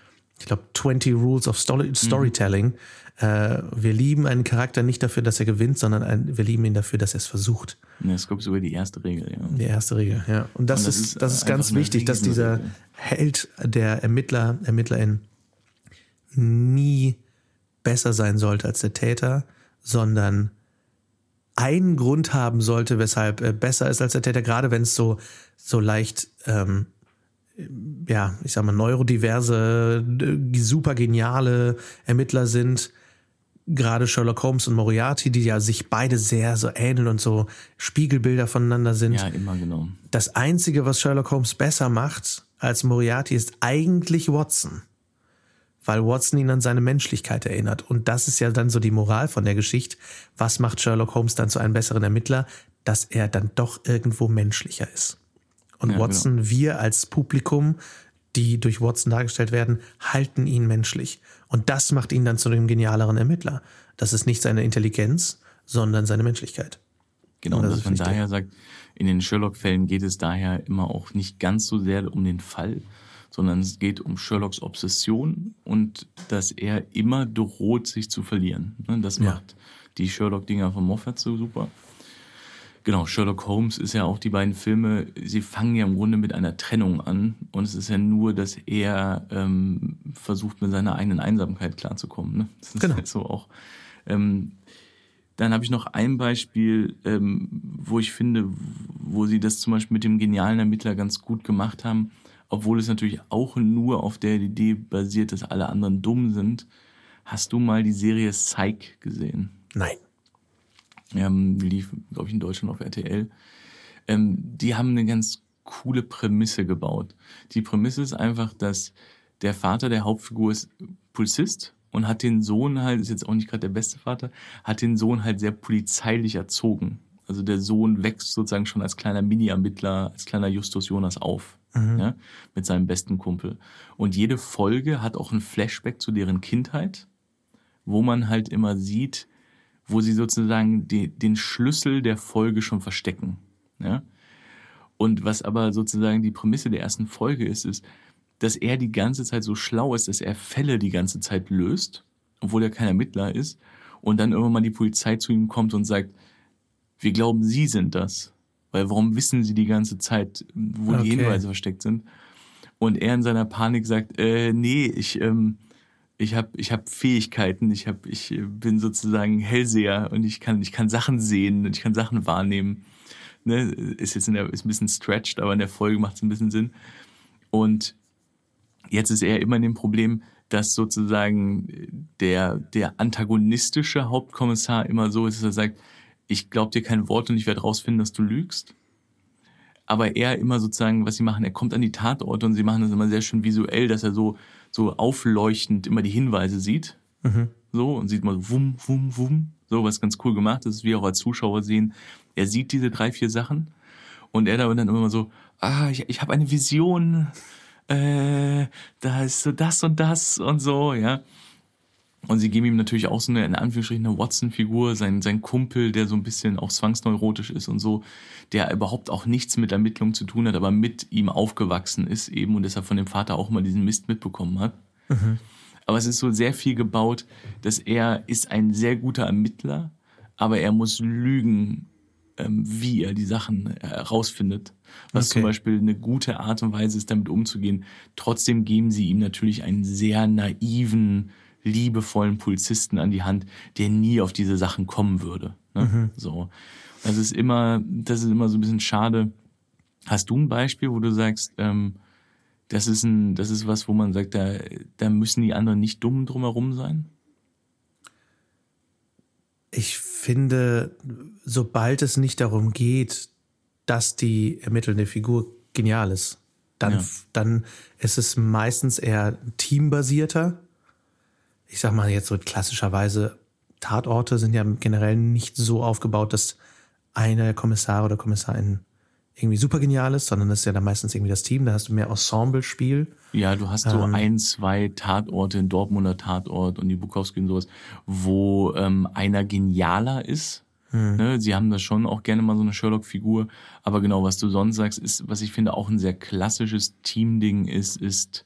ich glaube, 20 Rules of Story. Storytelling, mhm äh, wir lieben einen Charakter nicht dafür, dass er gewinnt, sondern ein, wir lieben ihn dafür, dass er es versucht. Ja, das kommt sogar die erste Regel, ja. Die erste Regel, ja. Und das, Und das ist, ist, das ist ganz wichtig, dass dieser Held, der Ermittler, Ermittlerin nie besser sein sollte als der Täter, sondern einen Grund haben sollte, weshalb er besser ist als der Täter, gerade wenn es so, so leicht ähm, ja, ich sag mal, neurodiverse, super geniale Ermittler sind, gerade Sherlock Holmes und Moriarty, die ja sich beide sehr so ähneln und so Spiegelbilder voneinander sind. Ja, immer genau. Das Einzige, was Sherlock Holmes besser macht als Moriarty, ist eigentlich Watson. Weil Watson ihn an seine Menschlichkeit erinnert. Und das ist ja dann so die Moral von der Geschichte. Was macht Sherlock Holmes dann zu einem besseren Ermittler? Dass er dann doch irgendwo menschlicher ist. Und ja, Watson, genau. wir als Publikum, die durch Watson dargestellt werden, halten ihn menschlich. Und das macht ihn dann zu einem genialeren Ermittler. Das ist nicht seine Intelligenz, sondern seine Menschlichkeit. Genau, und das dass man wichtig. daher sagt, in den Sherlock-Fällen geht es daher immer auch nicht ganz so sehr um den Fall, sondern es geht um Sherlocks Obsession und dass er immer droht, sich zu verlieren. Ne, das macht ja. die Sherlock-Dinger von Moffat so super. Genau, Sherlock Holmes ist ja auch die beiden Filme, sie fangen ja im Grunde mit einer Trennung an und es ist ja nur, dass er ähm, versucht mit seiner eigenen Einsamkeit klarzukommen. Ne? Das ist genau. halt so auch. Ähm, dann habe ich noch ein Beispiel, ähm, wo ich finde, wo sie das zum Beispiel mit dem genialen Ermittler ganz gut gemacht haben, obwohl es natürlich auch nur auf der Idee basiert, dass alle anderen dumm sind. Hast du mal die Serie Psych gesehen? Nein ähm, lief, glaube ich, in Deutschland auf RTL. Ähm, die haben eine ganz coole Prämisse gebaut. Die Prämisse ist einfach, dass der Vater der Hauptfigur ist Polizist und hat den Sohn halt, ist jetzt auch nicht gerade der beste Vater, hat den Sohn halt sehr polizeilich erzogen. Also der Sohn wächst sozusagen schon als kleiner Mini-Ermittler, als kleiner Justus Jonas auf, mhm. ja, mit seinem besten Kumpel. Und jede Folge hat auch ein Flashback zu deren Kindheit, wo man halt immer sieht, wo sie sozusagen die, den Schlüssel der Folge schon verstecken. Ja? Und was aber sozusagen die Prämisse der ersten Folge ist, ist, dass er die ganze Zeit so schlau ist, dass er Fälle die ganze Zeit löst, obwohl er kein Ermittler ist, und dann irgendwann mal die Polizei zu ihm kommt und sagt, wir glauben, Sie sind das. Weil warum wissen Sie die ganze Zeit, wo okay. die Hinweise versteckt sind? Und er in seiner Panik sagt, äh, nee, ich, ähm, ich habe ich hab Fähigkeiten, ich, hab, ich bin sozusagen Hellseher und ich kann, ich kann Sachen sehen und ich kann Sachen wahrnehmen. Ne? Ist jetzt in der, ist ein bisschen stretched, aber in der Folge macht es ein bisschen Sinn. Und jetzt ist er immer in dem Problem, dass sozusagen der, der antagonistische Hauptkommissar immer so ist, dass er sagt, ich glaube dir kein Wort und ich werde rausfinden, dass du lügst. Aber er immer sozusagen, was sie machen, er kommt an die Tatorte und sie machen das immer sehr schön visuell, dass er so, so aufleuchtend immer die Hinweise sieht. Mhm. So, und sieht mal so wum, wum, wum. So, was ganz cool gemacht ist, wie auch als Zuschauer sehen. Er sieht diese drei, vier Sachen und er da dann immer so, ah, ich, ich habe eine Vision, äh, da ist so das und das und so, ja. Und sie geben ihm natürlich auch so eine, in Anführungsstrichen, eine Watson-Figur, sein, sein Kumpel, der so ein bisschen auch zwangsneurotisch ist und so, der überhaupt auch nichts mit Ermittlungen zu tun hat, aber mit ihm aufgewachsen ist eben und deshalb von dem Vater auch mal diesen Mist mitbekommen hat. Mhm. Aber es ist so sehr viel gebaut, dass er ist ein sehr guter Ermittler, aber er muss lügen, ähm, wie er die Sachen herausfindet. Was okay. zum Beispiel eine gute Art und Weise ist, damit umzugehen. Trotzdem geben sie ihm natürlich einen sehr naiven, liebevollen Polizisten an die Hand, der nie auf diese Sachen kommen würde. Ne? Mhm. So. Das ist immer, das ist immer so ein bisschen schade. Hast du ein Beispiel, wo du sagst, ähm, das ist ein, das ist was, wo man sagt, da, da müssen die anderen nicht dumm drumherum sein? Ich finde, sobald es nicht darum geht, dass die ermittelnde Figur genial ist, dann, ja. dann ist es meistens eher teambasierter ich sag mal jetzt so klassischerweise, Tatorte sind ja generell nicht so aufgebaut, dass eine Kommissar oder Kommissarin irgendwie super genial ist, sondern das ist ja dann meistens irgendwie das Team, da hast du mehr Ensemble-Spiel. Ja, du hast so ähm, ein, zwei Tatorte, in Dortmunder Tatort und die Bukowski und sowas, wo ähm, einer genialer ist. Hm. Ne? Sie haben da schon auch gerne mal so eine Sherlock-Figur, aber genau, was du sonst sagst, ist, was ich finde auch ein sehr klassisches Team-Ding ist, ist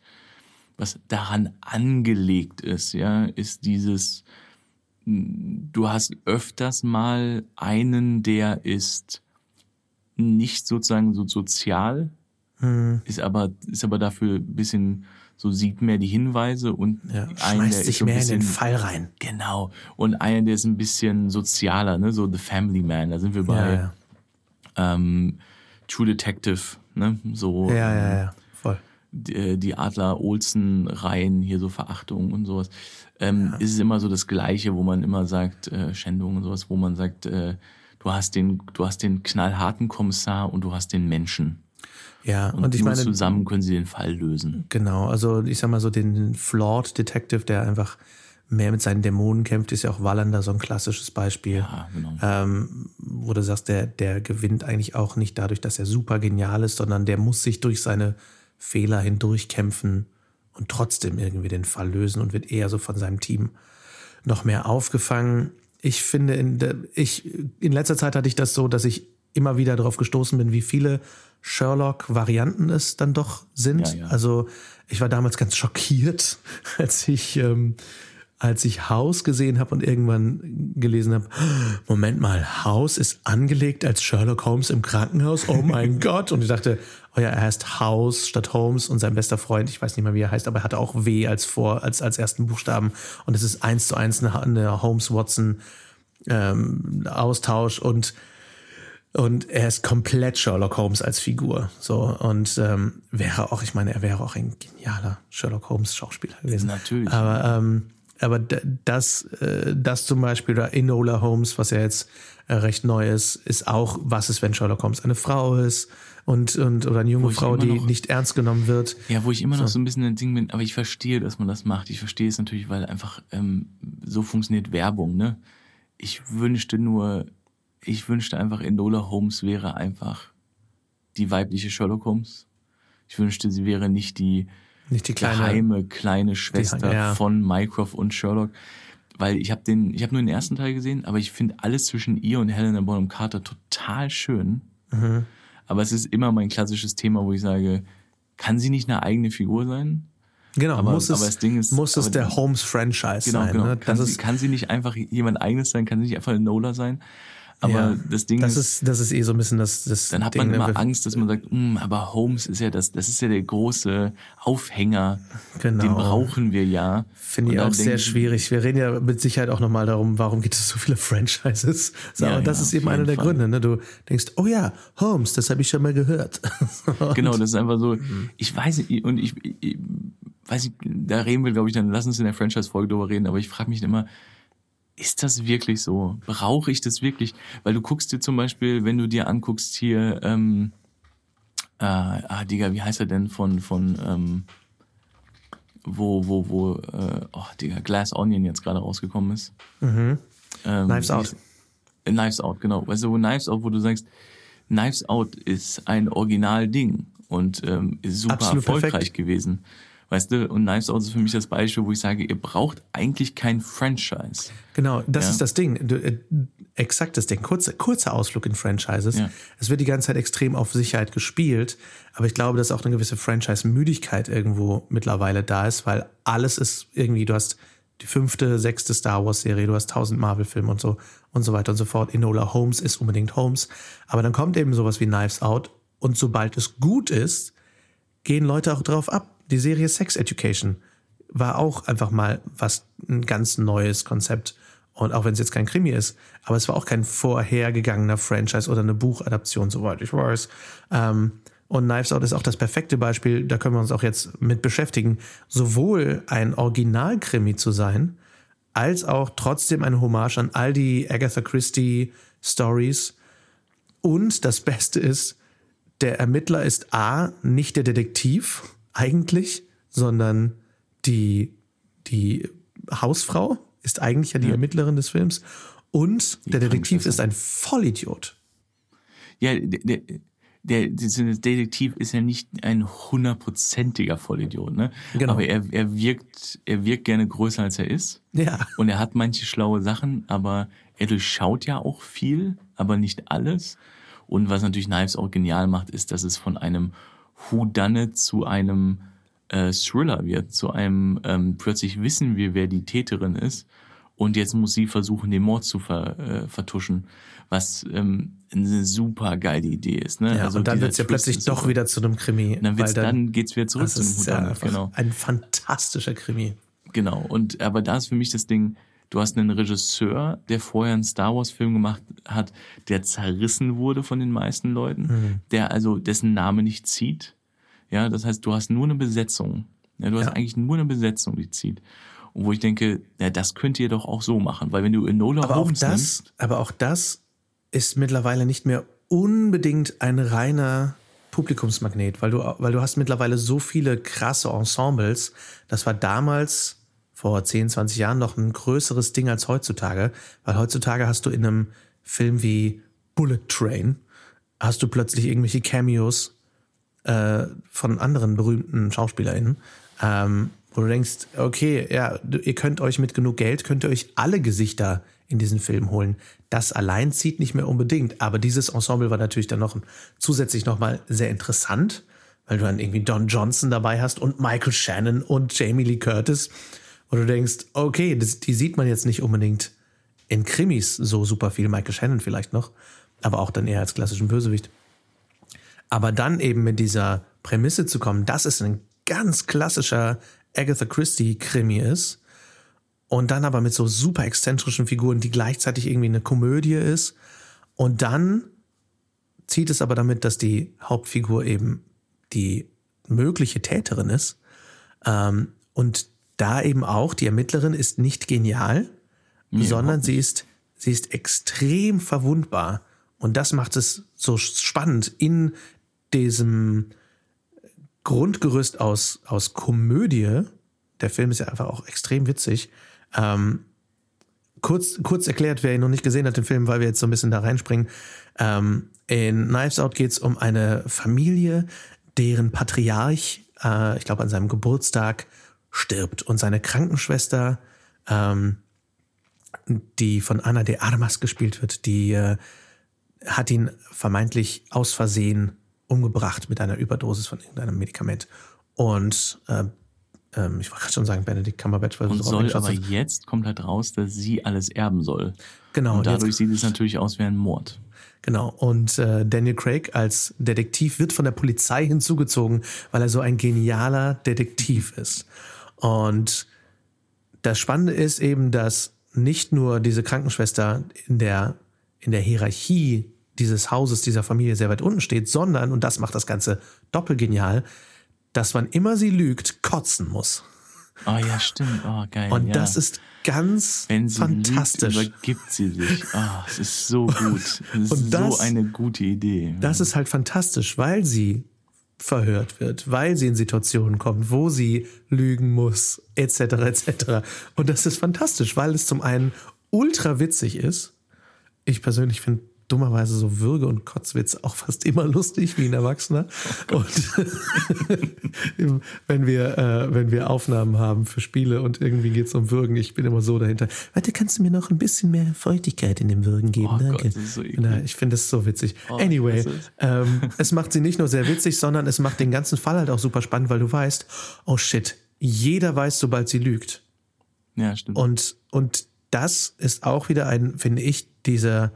was daran angelegt ist, ja, ist dieses, du hast öfters mal einen, der ist nicht sozusagen so sozial, hm. ist aber, ist aber dafür ein bisschen so sieht mehr die Hinweise und ja, einen, der sich so mehr bisschen, in den Fall rein. Genau. Und einer, der ist ein bisschen sozialer, ne, so The Family Man. Da sind wir bei ja, ja. Ähm, True Detective, ne, so. Ja, ja, ja die, äh, die Adler-Olsen-Reihen, hier so Verachtung und sowas, ähm, ja. ist es immer so das Gleiche, wo man immer sagt, äh, Schändung und sowas, wo man sagt, äh, du hast den, du hast den knallharten Kommissar und du hast den Menschen. Ja, und, und ich meine, zusammen können sie den Fall lösen. Genau, also ich sag mal so den Flawed Detective, der einfach mehr mit seinen Dämonen kämpft, ist ja auch Wallander so ein klassisches Beispiel. Ja, genau. Ähm, wo du sagst, der, der gewinnt eigentlich auch nicht dadurch, dass er super genial ist, sondern der muss sich durch seine Fehler hindurchkämpfen und trotzdem irgendwie den Fall lösen und wird eher so von seinem Team noch mehr aufgefangen. Ich finde, in, der, ich, in letzter Zeit hatte ich das so, dass ich immer wieder darauf gestoßen bin, wie viele Sherlock-Varianten es dann doch sind. Ja, ja. Also ich war damals ganz schockiert, als ich ähm, als ich House gesehen habe und irgendwann gelesen habe, Moment mal, House ist angelegt als Sherlock Holmes im Krankenhaus. Oh mein Gott! Und ich dachte, oh ja, er heißt House statt Holmes und sein bester Freund, ich weiß nicht mehr, wie er heißt, aber er hatte auch W als vor als als ersten Buchstaben und es ist eins zu eins eine, eine Holmes Watson ähm, Austausch und und er ist komplett Sherlock Holmes als Figur. So und ähm, wäre auch, ich meine, er wäre auch ein genialer Sherlock Holmes Schauspieler gewesen. Natürlich. Aber ähm, aber das, äh, das zum Beispiel, oder Enola Holmes, was ja jetzt äh, recht neu ist, ist auch, was ist, wenn Sherlock Holmes eine Frau ist und, und oder eine junge Frau, die nicht ernst genommen wird. Ja, wo ich immer so. noch so ein bisschen ein Ding bin, aber ich verstehe, dass man das macht. Ich verstehe es natürlich, weil einfach ähm, so funktioniert Werbung, ne? Ich wünschte nur, ich wünschte einfach, Enola Holmes wäre einfach die weibliche Sherlock Holmes. Ich wünschte, sie wäre nicht die, nicht die kleine, geheime kleine Schwester die, ja. von Mycroft und Sherlock. Weil ich habe den, ich habe nur den ersten Teil gesehen, aber ich finde alles zwischen ihr und Helena Bonham Carter total schön. Mhm. Aber es ist immer mein klassisches Thema, wo ich sage, kann sie nicht eine eigene Figur sein? Genau, aber, muss, es, aber das Ding ist, muss es der Holmes-Franchise genau, sein. Genau. Ne? Kann, sie, kann sie nicht einfach jemand eigenes sein? Kann sie nicht einfach eine Nola sein? Aber ja, das Ding das ist, ist, das ist eh so ein bisschen das, das Dann hat Ding, man immer Angst, dass man sagt, hm, aber Holmes ist ja das, das ist ja der große Aufhänger. Genau. Den brauchen wir ja. Finde ich auch sehr schwierig. Wir reden ja mit Sicherheit auch nochmal darum, warum gibt es so viele Franchises. So, ja, das ja, ist eben einer der Fall. Gründe. Ne? Du denkst, oh ja, Holmes, das habe ich schon mal gehört. genau, das ist einfach so, mhm. ich weiß nicht, und ich, ich weiß nicht, da reden wir, glaube ich, dann lass uns in der Franchise-Folge drüber reden, aber ich frage mich immer, ist das wirklich so? Brauche ich das wirklich? Weil du guckst dir zum Beispiel, wenn du dir anguckst hier, ähm, äh, ah, Digga, wie heißt er denn von, von, ähm, wo, wo, wo, äh, oh, Digga, Glass Onion jetzt gerade rausgekommen ist. Mhm. Ähm, Knives Out. Äh, Knives Out, genau. Weißt du, wo Knives Out, wo du sagst, Knives Out ist ein Originalding und ähm, ist super Absolut erfolgreich perfekt. gewesen. Weißt du, und Knives Out ist für mich das Beispiel, wo ich sage, ihr braucht eigentlich kein Franchise. Genau, das ja? ist das Ding. Du, äh, exakt das Ding. Kurzer, kurzer Ausflug in Franchises. Ja. Es wird die ganze Zeit extrem auf Sicherheit gespielt, aber ich glaube, dass auch eine gewisse Franchise-Müdigkeit irgendwo mittlerweile da ist, weil alles ist irgendwie, du hast die fünfte, sechste Star Wars-Serie, du hast tausend Marvel-Filme und so und so weiter und so fort. Enola Holmes ist unbedingt Holmes. Aber dann kommt eben sowas wie Knives Out und sobald es gut ist, gehen Leute auch drauf ab die Serie Sex Education war auch einfach mal was ein ganz neues Konzept. Und auch wenn es jetzt kein Krimi ist, aber es war auch kein vorhergegangener Franchise oder eine Buchadaption, soweit ich weiß. Ähm, und Knives Out ist auch das perfekte Beispiel, da können wir uns auch jetzt mit beschäftigen, sowohl ein Originalkrimi zu sein, als auch trotzdem eine Hommage an all die Agatha Christie Stories. Und das Beste ist, der Ermittler ist A, nicht der Detektiv, eigentlich, sondern die, die Hausfrau ist eigentlich ja die. Ermittlerin des Films und die der Detektiv ist ein Vollidiot. Ja, der, der, der, Detektiv ist ja nicht ein hundertprozentiger Vollidiot, ne? Genau. Aber er, er wirkt, er wirkt gerne größer als er ist. Ja. Und er hat manche schlaue Sachen, aber er durchschaut ja auch viel, aber nicht alles. Und was natürlich Knives auch genial macht, ist, dass es von einem Whodunit zu einem äh, Thriller wird, zu einem ähm, plötzlich wissen wir, wer die Täterin ist und jetzt muss sie versuchen, den Mord zu ver, äh, vertuschen, was ähm, eine super geile Idee ist. Ne? Ja, also und dann wird es ja plötzlich doch wieder zu einem Krimi. Und dann, wird's, dann, dann geht's wieder zurück zu einem Whodunit. Ja genau. Ein fantastischer Krimi. Genau. Und aber da ist für mich das Ding, Du hast einen Regisseur, der vorher einen Star Wars Film gemacht hat, der zerrissen wurde von den meisten Leuten, mhm. der also dessen Name nicht zieht. Ja, das heißt, du hast nur eine Besetzung. Ja, du hast eigentlich nur eine Besetzung, die zieht. Und wo ich denke, ja, das könnt ihr doch auch so machen, weil wenn du Enola aber Holmes auch das, nimmst, aber auch das ist mittlerweile nicht mehr unbedingt ein reiner Publikumsmagnet, weil du, weil du hast mittlerweile so viele krasse Ensembles. Das war damals vor 10, 20 Jahren noch ein größeres Ding als heutzutage, weil heutzutage hast du in einem Film wie Bullet Train, hast du plötzlich irgendwelche Cameos äh, von anderen berühmten SchauspielerInnen, ähm, wo du denkst, okay, ja, ihr könnt euch mit genug Geld, könnt ihr euch alle Gesichter in diesen Film holen. Das allein zieht nicht mehr unbedingt, aber dieses Ensemble war natürlich dann noch zusätzlich nochmal sehr interessant, weil du dann irgendwie Don Johnson dabei hast und Michael Shannon und Jamie Lee Curtis wo du denkst, okay, das, die sieht man jetzt nicht unbedingt in Krimis so super viel, Michael Shannon vielleicht noch, aber auch dann eher als klassischen Bösewicht. Aber dann eben mit dieser Prämisse zu kommen, dass es ein ganz klassischer Agatha Christie-Krimi ist und dann aber mit so super exzentrischen Figuren, die gleichzeitig irgendwie eine Komödie ist und dann zieht es aber damit, dass die Hauptfigur eben die mögliche Täterin ist ähm, und da eben auch, die Ermittlerin ist nicht genial, Nee, sondern sie ist, sie ist extrem verwundbar. Und das macht es so spannend in diesem Grundgerüst aus, aus Komödie. Der Film ist ja einfach auch extrem witzig. Ähm, kurz, kurz erklärt, wer ihn noch nicht gesehen hat, den Film, weil wir jetzt so ein bisschen da reinspringen. Ähm, in Knives Out geht es um eine Familie, deren Patriarch, äh, ich glaube, an seinem Geburtstag stirbt und seine Krankenschwester, ähm, die von Ana de Armas gespielt wird, die äh, hat ihn vermeintlich aus Versehen umgebracht mit einer Überdosis von irgendeinem Medikament. Und äh, ähm, ich wollte gerade schon sagen, Benedict Cumberbatch, weil Und soll aber jetzt kommt halt raus, dass sie alles erben soll. Genau, Und und dadurch jetzt- sieht es natürlich aus wie ein Mord. Genau. Und äh, Daniel Craig als Detektiv wird von der Polizei hinzugezogen, weil er so ein genialer Detektiv ist. Und das Spannende ist eben, dass nicht nur diese Krankenschwester in der, in der Hierarchie dieses Hauses, dieser Familie sehr weit unten steht, sondern, und das macht das Ganze doppelgenial, dass wann immer sie lügt, kotzen muss. Oh ja, stimmt. Oh, geil. Und ja. das ist ganz Wenn sie fantastisch. Lügt, übergibt sie sich. Oh, es ist so gut. Es ist Und das- so eine gute Idee. Das ist halt fantastisch, weil sie verhört wird, weil sie in Situationen kommt, wo sie lügen muss, etc. etc. Und das ist fantastisch, weil es zum einen ultra witzig ist. Ich persönlich finde dummerweise so Würge- und Kotzwitz auch fast immer lustig wie ein Erwachsener. und wenn wir, äh, wenn wir Aufnahmen haben für Spiele und irgendwie geht es um Würgen, ich bin immer so dahinter. Warte, kannst du mir noch ein bisschen mehr Feuchtigkeit in dem Würgen geben? Oh Danke. Gott, das so. Na, ich finde es so witzig. Oh, anyway, das ähm, es macht sie nicht nur sehr witzig, sondern es macht den ganzen Fall halt auch super spannend, weil du weißt, oh shit, jeder weiß, sobald sie lügt. ja, stimmt. Und, und das ist auch wieder ein, finde ich, dieser,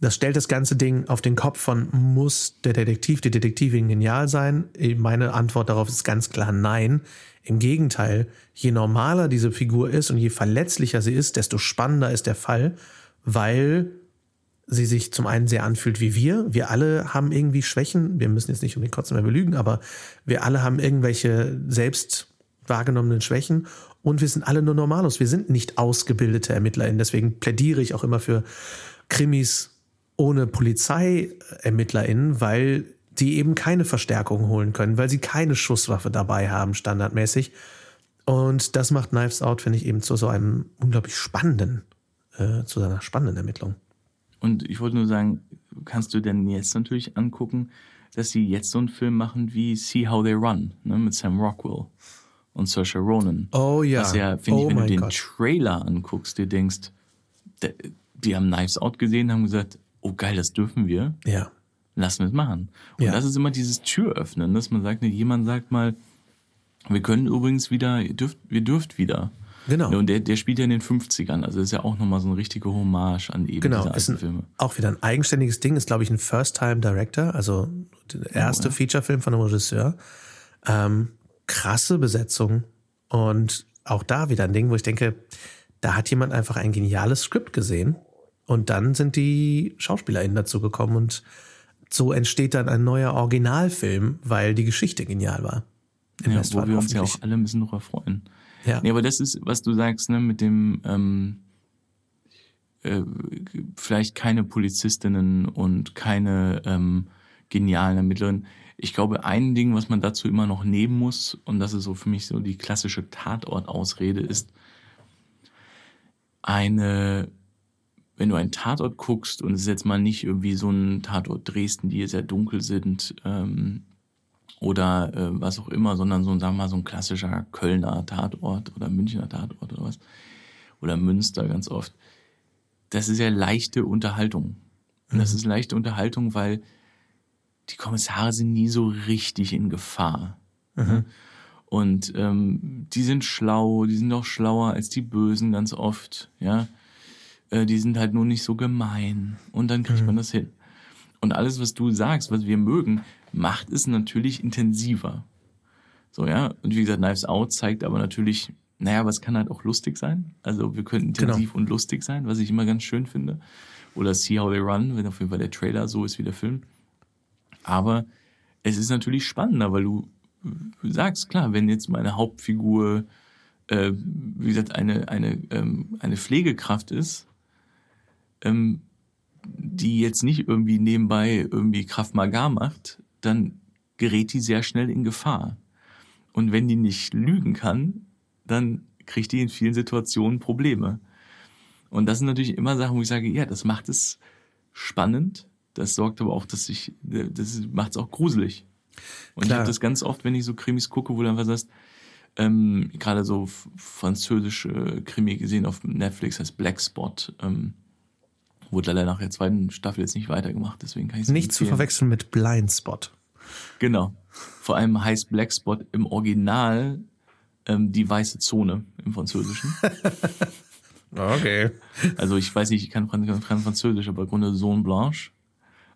das stellt das ganze Ding auf den Kopf von, muss der Detektiv, die Detektivin genial sein? Meine Antwort darauf ist ganz klar nein. Im Gegenteil, je normaler diese Figur ist und je verletzlicher sie ist, desto spannender ist der Fall, weil sie sich zum einen sehr anfühlt wie wir. Wir alle haben irgendwie Schwächen. Wir müssen jetzt nicht um den Kotzen mehr belügen, aber wir alle haben irgendwelche selbst wahrgenommenen Schwächen und wir sind alle nur Normalos. Wir sind nicht ausgebildete ErmittlerInnen. Deswegen plädiere ich auch immer für Krimis ohne PolizeiermittlerInnen, weil die eben keine Verstärkung holen können, weil sie keine Schusswaffe dabei haben, standardmäßig. Und das macht Knives Out, finde ich, eben zu so einem unglaublich spannenden, äh, zu einer spannenden Ermittlung. Und ich wollte nur sagen, kannst du denn jetzt natürlich angucken, dass sie jetzt so einen Film machen wie See How They Run, ne, mit Sam Rockwell und Saoirse Ronan. Oh ja. Was ja, finde Oh ich, wenn du den Gott. Trailer anguckst, dir denkst, die haben Knives Out gesehen, haben gesagt, oh geil, das dürfen wir, Ja. lassen wir es machen. Und Ja. das ist immer dieses Türöffnen, dass man sagt, jemand sagt mal, wir können übrigens wieder, ihr dürft, wir dürft wieder. Genau. Und der, der spielt ja in den 50ern, also ist ja auch nochmal so eine richtige Hommage an eben Genau, diese alten ein, Filme. auch wieder ein eigenständiges Ding, ist, glaube ich, ein First-Time-Director, also der erste ja. Feature-Film von einem Regisseur. Ähm, krasse Besetzung und auch da wieder ein Ding, wo ich denke, da hat jemand einfach ein geniales Skript gesehen und dann sind die SchauspielerInnen dazu gekommen und so entsteht dann ein neuer Originalfilm, weil die Geschichte genial war. Im Ja, Rest wo wir uns ja auch alle ein bisschen drüber freuen. Ja. Nee, aber das ist, was du sagst, ne, mit dem ähm, äh, vielleicht keine Polizistinnen und keine ähm, genialen Ermittlerinnen. Ich glaube, ein Ding, was man dazu immer noch nehmen muss, und das ist so für mich so die klassische Tatortausrede, ist eine, wenn du einen Tatort guckst, und es ist jetzt mal nicht irgendwie so ein Tatort Dresden, die sehr dunkel sind, ähm, oder äh, was auch immer, sondern so, sagen wir mal, so ein klassischer Kölner Tatort oder Münchner Tatort oder was. Oder Münster ganz oft. Das ist ja leichte Unterhaltung. Und das ist leichte Unterhaltung, weil die Kommissare sind nie so richtig in Gefahr. Ne? Und ähm, die sind schlau, die sind auch schlauer als die Bösen ganz oft, ja. Äh, die sind halt nur nicht so gemein. Und dann kriegt man das hin. Und alles, was du sagst, was wir mögen, macht es natürlich intensiver. So, ja. Und wie gesagt, Knives Out zeigt aber natürlich, naja, was kann halt auch lustig sein. Also wir können intensiv und lustig sein, was ich immer ganz schön finde. Oder See How They Run, wenn auf jeden Fall der Trailer so ist wie der Film. Aber es ist natürlich spannender, weil du sagst, klar, wenn jetzt meine Hauptfigur äh, wie gesagt, eine, eine, ähm, eine Pflegekraft ist, ähm, die jetzt nicht irgendwie nebenbei irgendwie Kraft Magar macht, dann gerät die sehr schnell in Gefahr. Und wenn die nicht lügen kann, dann kriegt die in vielen Situationen Probleme. Und das sind natürlich immer Sachen, wo ich sage, ja, das macht es spannend. Das sorgt aber auch, dass ich, das macht es auch gruselig. Und Klar. ich habe das ganz oft, wenn ich so Krimis gucke, wo du einfach sagst, ähm, gerade so französische Krimi gesehen auf Netflix heißt Black Spot. Ähm, wurde leider nach der zweiten Staffel jetzt nicht weitergemacht, deswegen kann ich es nicht zu verwechseln mit Blind Spot. Genau. Vor allem heißt Black Spot im Original ähm, die weiße Zone im Französischen. okay. Also ich weiß nicht, ich kann kein Französisch, aber im Grunde Zone Blanche.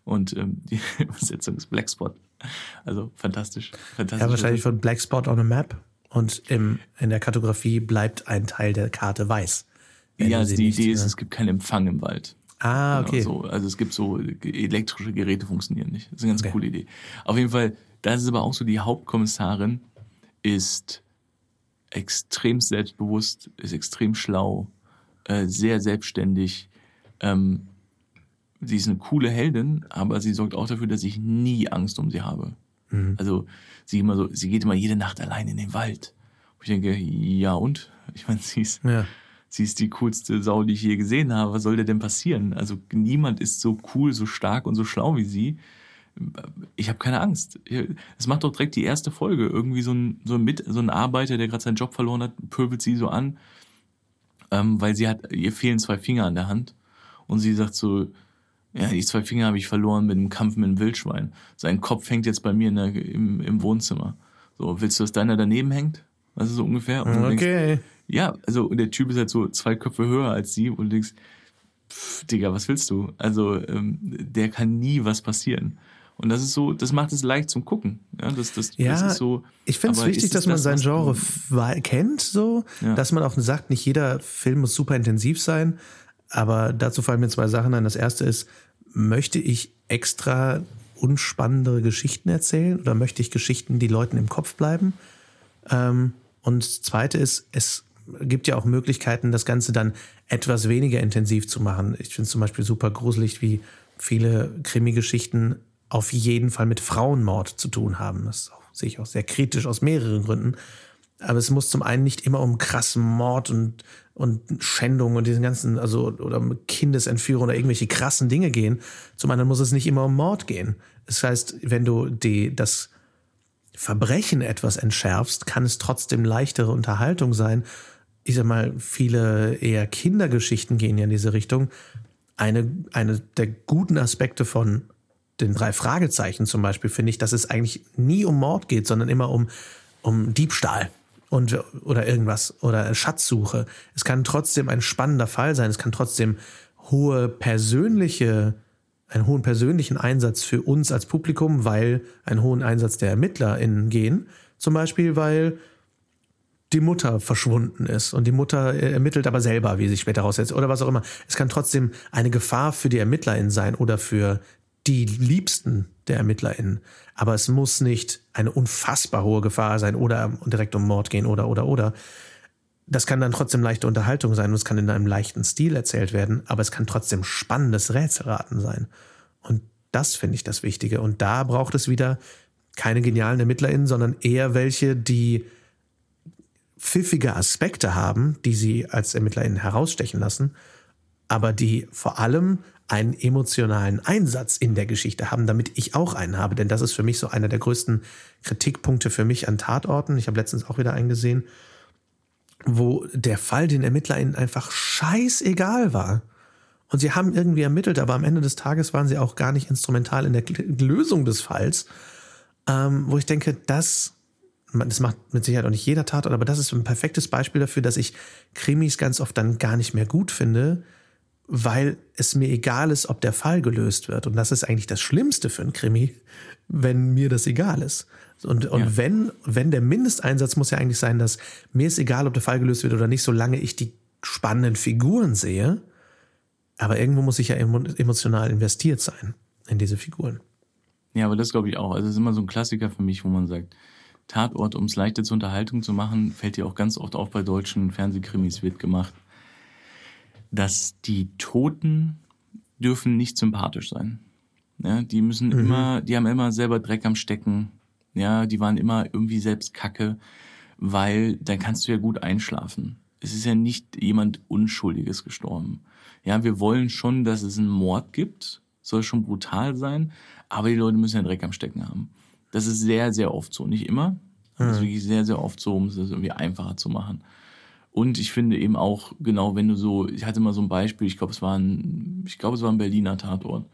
Und ähm, die Übersetzung ist Black Spot. Also fantastisch. fantastisch. Ja, wahrscheinlich von Black Spot on a Map. Und im, in der Kartografie bleibt ein Teil der Karte weiß. Ja, also die Idee ist, ne? es gibt keinen Empfang im Wald. Ah, genau, okay. Genau, so. Also es gibt so elektrische Geräte funktionieren nicht. Das ist eine ganz okay. coole Idee. Auf jeden Fall, das ist aber auch so, die Hauptkommissarin ist extrem selbstbewusst, ist extrem schlau, äh, sehr selbstständig. Ähm, sie ist eine coole Heldin, aber sie sorgt auch dafür, dass ich nie Angst um sie habe. Mhm. Also sie immer so, sie geht immer jede Nacht allein in den Wald. Und ich denke, ja und? Ich meine, sie ist, ja. Sie ist die coolste Sau, die ich je gesehen habe. Was soll dir denn passieren? Also niemand ist so cool, so stark und so schlau wie sie. Ich habe keine Angst. Es macht doch direkt die erste Folge. Irgendwie so ein, so ein, Mit, so ein Arbeiter, der gerade seinen Job verloren hat, pöbelt sie so an, ähm, weil sie hat, ihr fehlen zwei Finger an der Hand. Und sie sagt so, ja, die zwei Finger habe ich verloren mit dem Kampf mit dem Wildschwein. Sein Kopf hängt jetzt bei mir in der, im, im Wohnzimmer. So, willst du, dass deiner daneben hängt? Ist so ungefähr? Und okay. Denkst, ja, also und der Typ ist halt so zwei Köpfe höher als sie und du denkst, pff, Digga, was willst du? Also ähm, der kann nie was passieren. Und das ist so, das macht es leicht zum Gucken. Ja, das, das, ja das ist so. Ich finde es wichtig, dass man das, sein Genre kennt, so, ja. dass man auch sagt, nicht jeder Film muss super intensiv sein. Aber dazu fallen mir zwei Sachen ein. Das erste ist, möchte ich extra unspannendere Geschichten erzählen oder möchte ich Geschichten, die Leuten im Kopf bleiben? Ähm, und das zweite ist, es gibt ja auch Möglichkeiten, das Ganze dann etwas weniger intensiv zu machen. Ich finde es zum Beispiel super gruselig, wie viele Krimi-Geschichten auf jeden Fall mit Frauenmord zu tun haben. Das auch, sehe ich auch sehr kritisch aus mehreren Gründen. Aber es muss zum einen nicht immer um krassen Mord und, und Schändung und diesen ganzen, also, oder Kindesentführung oder irgendwelche krassen Dinge gehen. Zum anderen muss es nicht immer um Mord gehen. Das heißt, wenn du die, das Verbrechen etwas entschärfst, kann es trotzdem leichtere Unterhaltung sein. Ich sag mal, viele eher Kindergeschichten gehen ja in diese Richtung. Eine, eine der guten Aspekte von den drei Fragezeichen zum Beispiel finde ich, dass es eigentlich nie um Mord geht, sondern immer um, um Diebstahl und oder irgendwas oder Schatzsuche. Es kann trotzdem ein spannender Fall sein. Es kann trotzdem hohe persönliche einen hohen persönlichen Einsatz für uns als Publikum, weil einen hohen Einsatz der ErmittlerInnen gehen. Zum Beispiel, weil die Mutter verschwunden ist und die Mutter ermittelt aber selber, wie sich später heraussetzt oder was auch immer. Es kann trotzdem eine Gefahr für die ErmittlerInnen sein oder für die Liebsten der ErmittlerInnen. Aber es muss nicht eine unfassbar hohe Gefahr sein oder direkt um Mord gehen oder, oder, oder. Das kann dann trotzdem leichte Unterhaltung sein und es kann in einem leichten Stil erzählt werden, aber es kann trotzdem spannendes Rätselraten sein. Und das finde ich das Wichtige. Und da braucht es wieder keine genialen ErmittlerInnen, sondern eher welche, die pfiffige Aspekte haben, die sie als ErmittlerInnen herausstechen lassen, aber die vor allem einen emotionalen Einsatz in der Geschichte haben, damit ich auch einen habe. Denn das ist für mich so einer der größten Kritikpunkte für mich an Tatorten. Ich habe letztens auch wieder eingesehen, wo der Fall den ErmittlerInnen einfach scheißegal war. Und sie haben irgendwie ermittelt, aber am Ende des Tages waren sie auch gar nicht instrumental in der Lösung des Falls. Ähm, wo ich denke, das, das macht mit Sicherheit auch nicht jeder Tatort, aber das ist ein perfektes Beispiel dafür, dass ich Krimis ganz oft dann gar nicht mehr gut finde, weil es mir egal ist, ob der Fall gelöst wird. Und das ist eigentlich das Schlimmste für einen Krimi, wenn mir das egal ist. Und, und ja. wenn, wenn der Mindesteinsatz muss ja eigentlich sein, dass mir ist egal, ob der Fall gelöst wird oder nicht, solange ich die spannenden Figuren sehe. Aber irgendwo muss ich ja emotional investiert sein in diese Figuren. Ja, aber das glaube ich auch. Also es ist immer so ein Klassiker für mich, wo man sagt, Tatort, um es leichter zur Unterhaltung zu machen, fällt dir auch ganz oft auf bei deutschen Fernsehkrimis wird gemacht, dass die Toten dürfen nicht sympathisch sein. Ja, die müssen mhm. immer, die haben immer selber Dreck am Stecken. Ja, die waren immer irgendwie selbst Kacke, weil dann kannst du ja gut einschlafen. Es ist ja nicht jemand Unschuldiges gestorben. Ja, wir wollen schon, dass es einen Mord gibt, soll schon brutal sein, aber die Leute müssen ja Dreck am Stecken haben. Das ist sehr, sehr oft so. Nicht immer, aber es ist wirklich sehr, sehr oft so, um es irgendwie einfacher zu machen. Und ich finde eben auch, genau, wenn du so, ich hatte mal so ein Beispiel, ich glaube, es war ein, ich glaube, es war ein Berliner Tatort,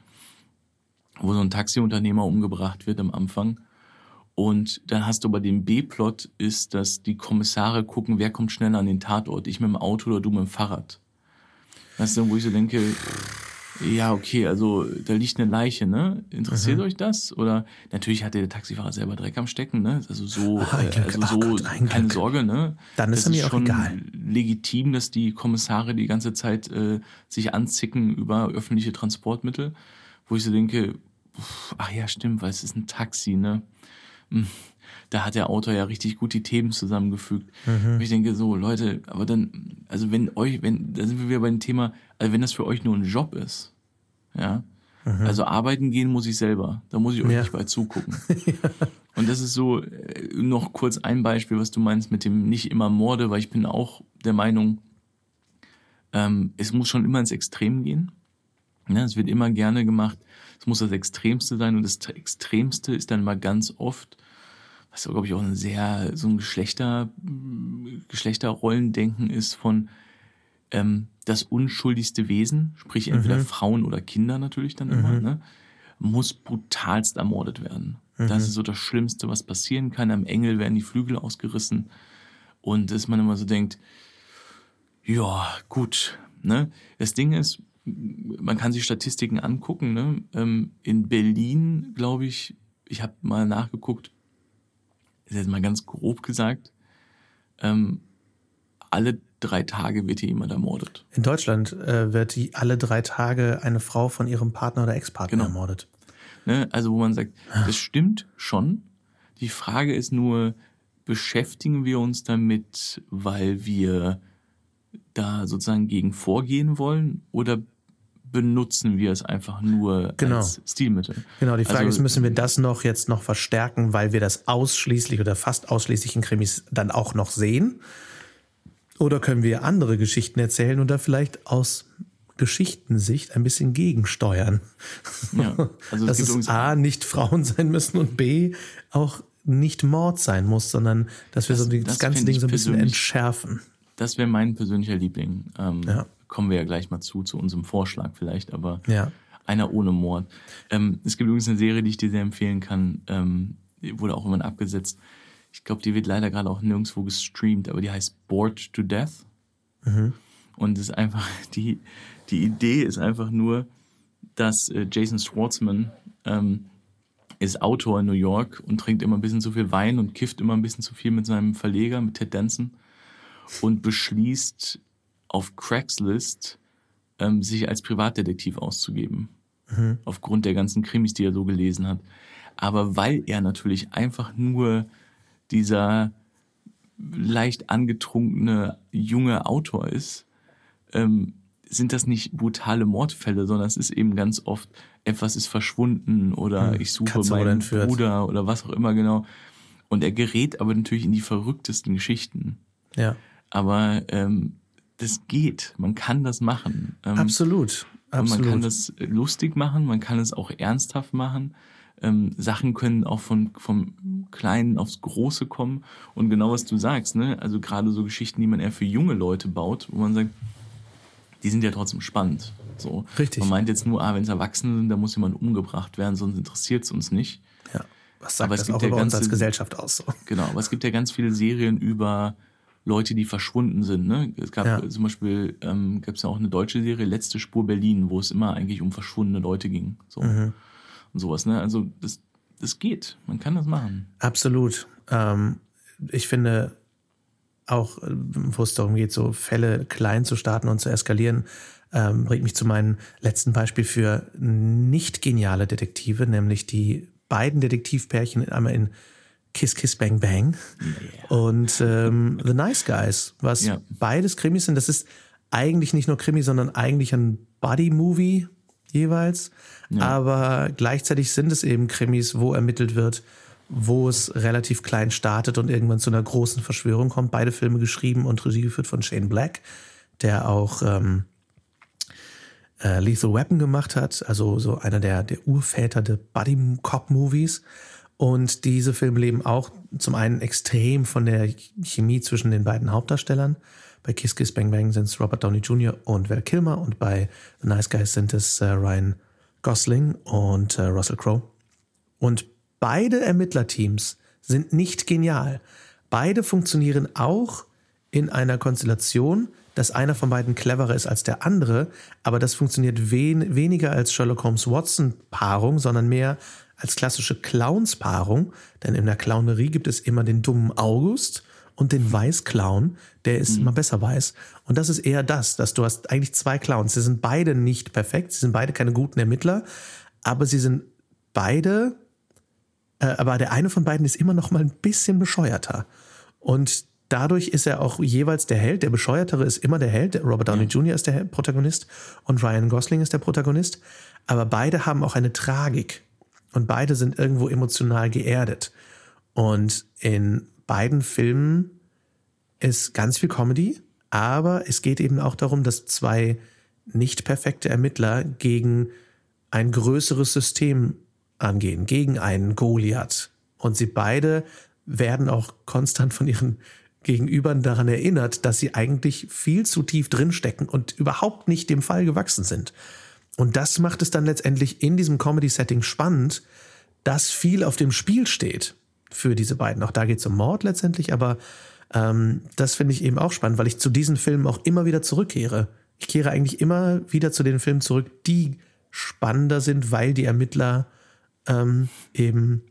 wo so ein Taxiunternehmer umgebracht wird am Anfang. Und dann hast du aber den B-Plot ist, dass die Kommissare gucken, wer kommt schneller an den Tatort, ich mit dem Auto oder du mit dem Fahrrad. Das ist dann, wo ich so denke, ja, okay, also da liegt eine Leiche, ne? Interessiert mhm. euch das? Oder natürlich hatte der Taxifahrer selber Dreck am Stecken, ne? Also so, Ach, also so Gott, keine Glück. Sorge, ne? Dann ist, das ist schon egal. legitim, dass die Kommissare die ganze Zeit äh, sich anzicken über öffentliche Transportmittel, wo ich so denke, ach ja, stimmt, weil es ist ein Taxi, ne? Hm da hat der Autor ja richtig gut die Themen zusammengefügt. Mhm. Und ich denke so, Leute, aber dann, also wenn euch, wenn, da sind wir wieder bei dem Thema, also wenn das für euch nur ein Job ist, ja, mhm. also arbeiten gehen muss ich selber, da muss ich euch ja. nicht bei zugucken. ja. Und das ist so, äh, noch kurz ein Beispiel, was du meinst mit dem nicht immer Morde, weil ich bin auch der Meinung, ähm, es muss schon immer ins Extrem gehen. Ja, es wird immer gerne gemacht, es muss das Extremste sein und das Extremste ist dann mal ganz oft was glaube ich auch ein sehr so ein Geschlechter Geschlechterrollendenken ist von ähm, das unschuldigste Wesen, sprich entweder mhm. Frauen oder Kinder natürlich dann immer, mhm. ne, muss brutalst ermordet werden. Mhm. Das ist so das Schlimmste, was passieren kann. Am Engel werden die Flügel ausgerissen und dass man immer so denkt, ja gut, ne. Das Ding ist, man kann sich Statistiken angucken. Ne? Ähm, in Berlin, glaube ich, ich habe mal nachgeguckt, ist jetzt mal ganz grob gesagt, ähm, alle drei Tage wird hier jemand ermordet. In Deutschland äh, wird die alle drei Tage eine Frau von ihrem Partner oder Ex-Partner genau. ermordet. Ne? Also wo man sagt, das stimmt schon. Die Frage ist nur, beschäftigen wir uns damit, weil wir da sozusagen gegen vorgehen wollen oder benutzen wir es einfach nur genau. als Stilmittel. Genau, die Frage also, ist, müssen wir das noch jetzt noch verstärken, weil wir das ausschließlich oder fast ausschließlich in Krimis dann auch noch sehen? Oder können wir andere Geschichten erzählen und da vielleicht aus Geschichtensicht ein bisschen gegensteuern? Ja, also Dass es A, nicht Frauen sein müssen und B, auch nicht Mord sein muss, sondern dass wir das, so das, das ganze Ding so ein bisschen entschärfen. Das wäre mein persönlicher Liebling. Ähm, ja kommen wir ja gleich mal zu, zu unserem Vorschlag vielleicht, aber ja. einer ohne Mord. Ähm, es gibt übrigens eine Serie, die ich dir sehr empfehlen kann, ähm, die wurde auch immer abgesetzt. Ich glaube, die wird leider gerade auch nirgendwo gestreamt, aber die heißt Bored to Death. Mhm. Und ist einfach, die, die Idee ist einfach nur, dass äh, Jason Schwartzman ähm, ist Autor in New York und trinkt immer ein bisschen zu viel Wein und kifft immer ein bisschen zu viel mit seinem Verleger, mit Ted Danson und beschließt, auf Craigslist ähm, sich als Privatdetektiv auszugeben. Mhm. Aufgrund der ganzen Krimis, die er so gelesen hat. Aber weil er natürlich einfach nur dieser leicht angetrunkene junge Autor ist, ähm, sind das nicht brutale Mordfälle, sondern es ist eben ganz oft, etwas ist verschwunden oder mhm. ich suche Katze meinen Bruder oder was auch immer genau. Und er gerät aber natürlich in die verrücktesten Geschichten. Ja. Aber ähm, das geht. Man kann das machen. Ähm, absolut. Absolut. Man kann das lustig machen, man kann es auch ernsthaft machen. Ähm, Sachen können auch von, vom Kleinen aufs Große kommen. Und genau was du sagst, ne? Also gerade so Geschichten, die man eher für junge Leute baut, wo man sagt, die sind ja trotzdem spannend. So. Richtig. Man meint jetzt nur, ah, wenn es Erwachsene sind, da muss jemand umgebracht werden, sonst interessiert es uns nicht. Ja. Was sagt aber das es gibt auch ja über ganze, uns als Gesellschaft aus? So. Genau, aber es gibt ja ganz viele Serien über Leute, die verschwunden sind. Ne? Es gab ja. zum Beispiel, ähm, gab es ja auch eine deutsche Serie, Letzte Spur Berlin, wo es immer eigentlich um verschwundene Leute ging. So. Mhm. Und sowas. Ne? Also das, das geht. Man kann das machen. Absolut. Ähm, ich finde auch, wo es darum geht, so Fälle klein zu starten und zu eskalieren, ähm, bringt mich zu meinem letzten Beispiel für nicht geniale Detektive, nämlich die beiden Detektivpärchen einmal in Kiss Kiss Bang Bang yeah. und ähm, The Nice Guys, was ja. beides Krimis sind. Das ist eigentlich nicht nur Krimi, sondern eigentlich ein Buddy-Movie jeweils. Ja. Aber gleichzeitig sind es eben Krimis, wo ermittelt wird, wo es relativ klein startet und irgendwann zu einer großen Verschwörung kommt. Beide Filme geschrieben und Regie geführt von Shane Black, der auch ähm, äh, Lethal Weapon gemacht hat, also so einer der, der Urväter der Buddy-Cop-Movies. Und diese Filme leben auch zum einen extrem von der Chemie zwischen den beiden Hauptdarstellern. Bei Kiss Kiss Bang Bang sind es Robert Downey Jr. und Val Kilmer und bei The Nice Guys sind es äh, Ryan Gosling und äh, Russell Crowe. Und beide Ermittlerteams sind nicht genial. Beide funktionieren auch in einer Konstellation, dass einer von beiden cleverer ist als der andere, aber das funktioniert wen weniger als Sherlock Holmes Watson Paarung, sondern mehr als klassische Clowns-Paarung, denn in der Clownerie gibt es immer den dummen August und den Weißclown, der es mhm. immer besser weiß. Und das ist eher das, dass du hast eigentlich zwei Clowns. Sie sind beide nicht perfekt, sie sind beide keine guten Ermittler, aber sie sind beide, äh, aber der eine von beiden ist immer noch mal ein bisschen bescheuerter. Und dadurch ist er auch jeweils der Held. Der Bescheuertere ist immer der Held. Robert Downey ja. Jr. ist der Protagonist und Ryan Gosling ist der Protagonist. Aber beide haben auch eine Tragik. Und beide sind irgendwo emotional geerdet. Und in beiden Filmen ist ganz viel Comedy, aber es geht eben auch darum, dass zwei nicht perfekte Ermittler gegen ein größeres System angehen, gegen einen Goliath. Und sie beide werden auch konstant von ihren Gegenübern daran erinnert, dass sie eigentlich viel zu tief drinstecken und überhaupt nicht dem Fall gewachsen sind. Und das macht es dann letztendlich in diesem Comedy-Setting spannend, dass viel auf dem Spiel steht für diese beiden. Auch da geht es um Mord letztendlich, aber ähm, das finde ich eben auch spannend, weil ich zu diesen Filmen auch immer wieder zurückkehre. Ich kehre eigentlich immer wieder zu den Filmen zurück, die spannender sind, weil die Ermittler ähm, eben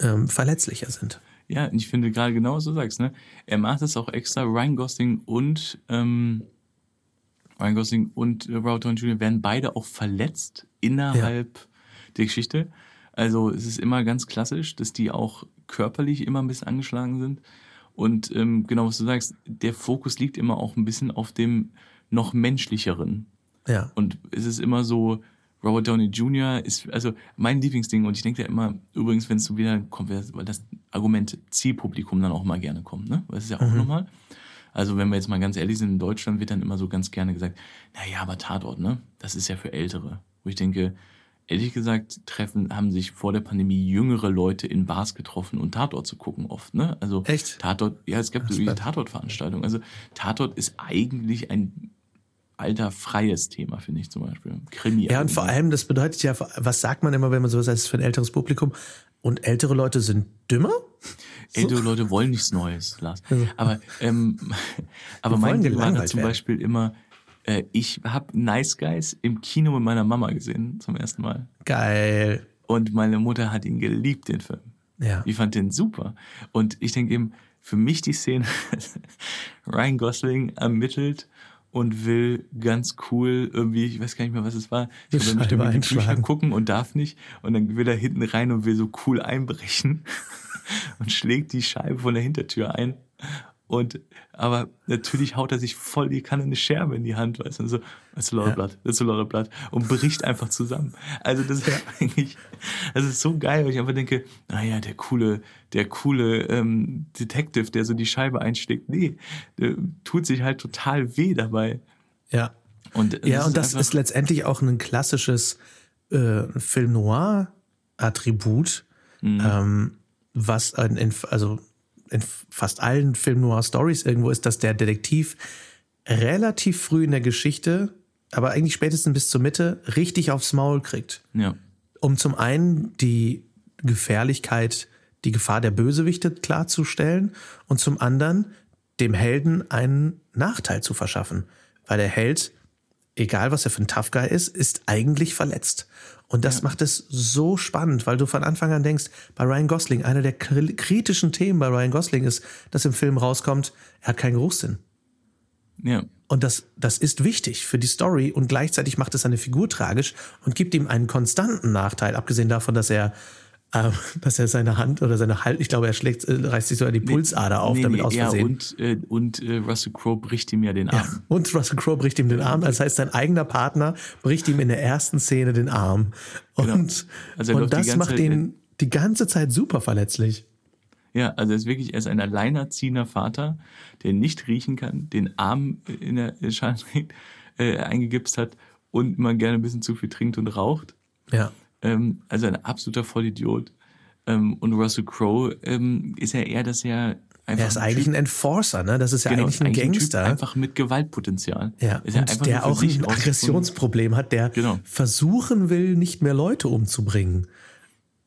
ähm, verletzlicher sind. Ja, ich finde gerade genau, was du sagst, ne? Er macht es auch extra. Ryan Gosling und ähm, Ryan Gosling und äh, Robert Downey Jr. werden beide auch verletzt innerhalb ja. der Geschichte. Also es ist immer ganz klassisch, dass die auch körperlich immer ein bisschen angeschlagen sind. Und ähm, genau was du sagst, der Fokus liegt immer auch ein bisschen auf dem noch menschlicheren. Ja. Und es ist immer so, Robert Downey Jr. ist also mein Lieblingsding und ich denke ja immer, übrigens, wenn es so wieder kommt, weil das Argument Zielpublikum dann auch mal gerne kommt, ne? Das ist ja auch mhm. normal. Also wenn wir jetzt mal ganz ehrlich sind, in Deutschland wird dann immer so ganz gerne gesagt, naja, aber Tatort, ne? Das ist ja für Ältere. Wo ich denke, ehrlich gesagt, treffen, haben sich vor der Pandemie jüngere Leute in Bars getroffen und Tatort zu gucken oft, ne? Also Echt? Tatort, ja, es gab so Tatort-Veranstaltungen. Also Tatort ist eigentlich ein alterfreies Thema, finde ich zum Beispiel. Krimi. Ja, und vor allem, das bedeutet ja, was sagt man immer, wenn man sowas heißt, für ein älteres Publikum? Und ältere Leute sind dümmer? Ältere so? Leute wollen nichts Neues, Lars. Aber, ähm, aber mein Ding war zum Beispiel immer, äh, ich habe Nice Guys im Kino mit meiner Mama gesehen, zum ersten Mal. Geil. Und meine Mutter hat ihn geliebt, den Film. Ja. Die fand den super. Und ich denke eben, für mich die Szene, Ryan Gosling ermittelt und will ganz cool irgendwie, ich weiß gar nicht mehr, was es war, ich will möchte mit die Bücher gucken und darf nicht. Und dann will er hinten rein und will so cool einbrechen und schlägt die Scheibe von der Hintertür ein. Und, aber natürlich haut er sich voll die Kanne eine Scherbe in die Hand, weißt du, so, that's a lot of blood, that's a lot of blood, und bricht einfach zusammen. Also, das ist eigentlich, das ist so geil, weil ich einfach denke, naja, der coole, der coole, ähm, Detective, der so die Scheibe einschlägt, nee, tut sich halt total weh dabei. Ja. Und, ja, und das ist letztendlich auch ein klassisches, äh, Film Noir Attribut, mhm. ähm, was, ein, also, in fast allen Film Noir Stories irgendwo ist, dass der Detektiv relativ früh in der Geschichte, aber eigentlich spätestens bis zur Mitte, richtig aufs Maul kriegt. Ja. Um zum einen die Gefährlichkeit, die Gefahr der Bösewichte klarzustellen und zum anderen dem Helden einen Nachteil zu verschaffen. Weil der Held, egal was er für ein Tough Guy ist, ist eigentlich verletzt. Und das ja. macht es so spannend, weil du von Anfang an denkst, bei Ryan Gosling, einer der kritischen Themen bei Ryan Gosling ist, dass im Film rauskommt, er hat keinen Geruchssinn. Ja. Und das, das ist wichtig für die Story und gleichzeitig macht es seine Figur tragisch und gibt ihm einen konstanten Nachteil, abgesehen davon, dass er dass er seine Hand oder seine Hand, ich glaube, er schlägt, äh, reißt sich so die Pulsader auf, Nee, damit nee, aus ja, Versehen. und, äh, und äh, Russell Crowe bricht ihm ja den Arm. Ja, und Russell Crowe bricht ihm den Arm. Das heißt, sein eigener Partner bricht ihm in der ersten Szene den Arm. Und, Genau. Also und das macht Zeit- ihn die ganze Zeit super verletzlich. Ja, also er ist wirklich, er ist ein alleinerziehender Vater, der nicht riechen kann, den Arm in der Schale äh, eingegipst hat und immer gerne ein bisschen zu viel trinkt und raucht. Ja. Ähm, also ein absoluter Vollidiot. Ähm, und Russell Crowe ähm, ist ja eher, dass er einfach Er ist eigentlich ein Enforcer, ne? Das ist ja genau, eigentlich ein Typ Gangster. einfach mit Gewaltpotenzial. ja, Ist ja und der auch ein Aggressionsproblem hat, der Genau. versuchen will, nicht mehr Leute umzubringen.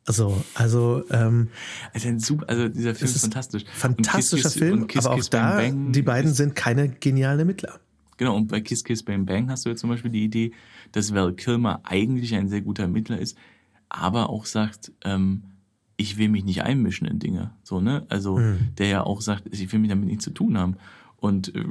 Also, also ähm, Also, ein also dieser Film ist fantastisch. Fantastischer Kiss, Kiss, Film, Kiss, aber auch da, Bang, die beiden sind keine genialen Ermittler. Genau, und bei Kiss Kiss Bang Bang hast du jetzt zum Beispiel die Idee, dass Val Kilmer eigentlich ein sehr guter Ermittler ist, aber auch sagt, ähm, ich will mich nicht einmischen in Dinge. So, ne? Also der ja auch sagt, ich will mich damit nichts zu tun haben. Und äh,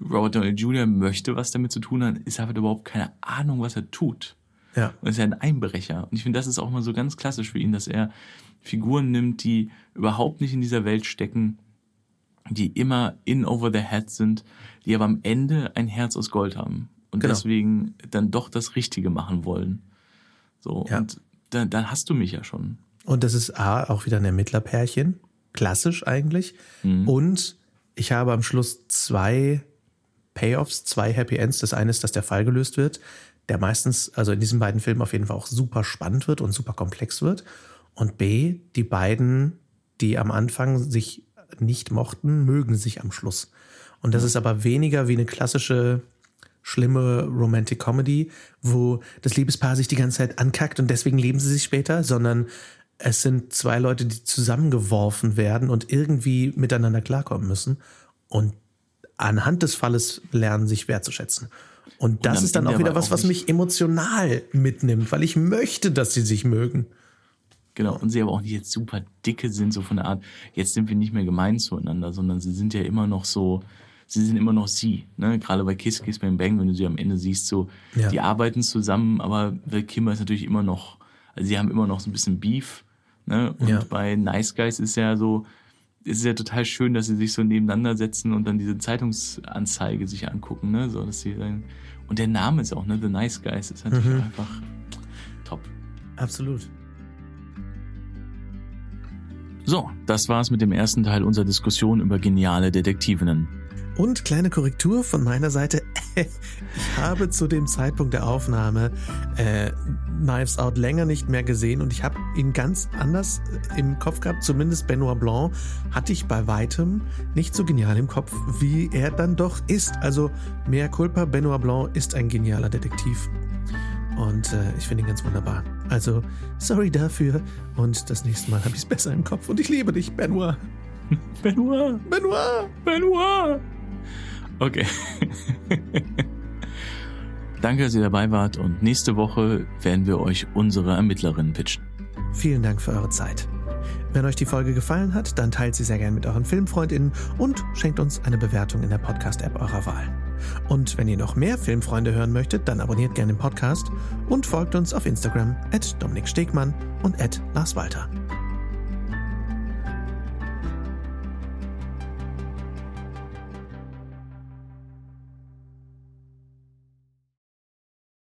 Robert Downey Jr. möchte was damit zu tun haben, ist aber überhaupt keine Ahnung, was er tut. Ja. Und ist ja ein Einbrecher. Und ich finde, das ist auch mal so ganz klassisch für ihn, dass er Figuren nimmt, die überhaupt nicht in dieser Welt stecken, die immer in over the head sind, die aber am Ende ein Herz aus Gold haben und Genau. deswegen dann doch das Richtige machen wollen. So, Ja. und dann, dann hast du mich ja schon. Und das ist A, auch wieder ein Ermittlerpärchen. Klassisch eigentlich. Mhm. Und ich habe am Schluss zwei Payoffs, zwei Happy Ends. Das eine ist, dass der Fall gelöst wird, der meistens, also in diesen beiden Filmen auf jeden Fall auch super spannend wird und super komplex wird. Und B, die beiden, die am Anfang sich nicht mochten, mögen sich am Schluss. Und das ist aber weniger wie eine klassische schlimme Romantic Comedy, wo das Liebespaar sich die ganze Zeit ankackt und deswegen leben sie sich später, sondern es sind zwei Leute, die zusammengeworfen werden und irgendwie miteinander klarkommen müssen und anhand des Falles lernen, sich wertzuschätzen. Und das am ist dann auch wieder was, was mich emotional mitnimmt, weil ich möchte, dass sie sich mögen. Genau, und sie aber auch nicht jetzt super dicke sind, so von der Art, jetzt sind wir nicht mehr gemein zueinander, sondern sie sind ja immer noch so, sie sind immer noch sie. Ne? Gerade bei Kiss Kiss Bang Bang, wenn du sie am Ende siehst, so, Ja. die arbeiten zusammen, aber Val Kimmer ist natürlich immer noch, also sie haben immer noch so ein bisschen Beef. Ne? Und Ja. bei Nice Guys ist ja so, ist ja total schön, dass sie sich so nebeneinander setzen und dann diese Zeitungsanzeige sich angucken, ne? So, dass sie dann, und der Name ist auch, ne? The Nice Guys ist natürlich Mhm. einfach top. Absolut. So, das war's mit dem ersten Teil unserer Diskussion über geniale Detektivinnen. Und kleine Korrektur von meiner Seite. Ich habe zu dem Zeitpunkt der Aufnahme äh, Knives Out länger nicht mehr gesehen und ich habe ihn ganz anders im Kopf gehabt. Zumindest Benoit Blanc hatte ich bei weitem nicht so genial im Kopf, wie er dann doch ist. Also mehr Culpa, Benoit Blanc ist ein genialer Detektiv. Und äh, ich finde ihn ganz wunderbar. Also, sorry dafür. Und das nächste Mal habe ich es besser im Kopf. Und ich liebe dich, Benoit. Benoit, Benoit! Benoit. Okay. Danke, dass ihr dabei wart und nächste Woche werden wir euch unsere Ermittlerinnen pitchen. Vielen Dank für eure Zeit. Wenn euch die Folge gefallen hat, dann teilt sie sehr gern mit euren FilmfreundInnen und schenkt uns eine Bewertung in der Podcast-App eurer Wahl. Und wenn ihr noch mehr Filmfreunde hören möchtet, dann abonniert gerne den Podcast und folgt uns auf Instagram at Dominik Stegmann und at Lars Walter.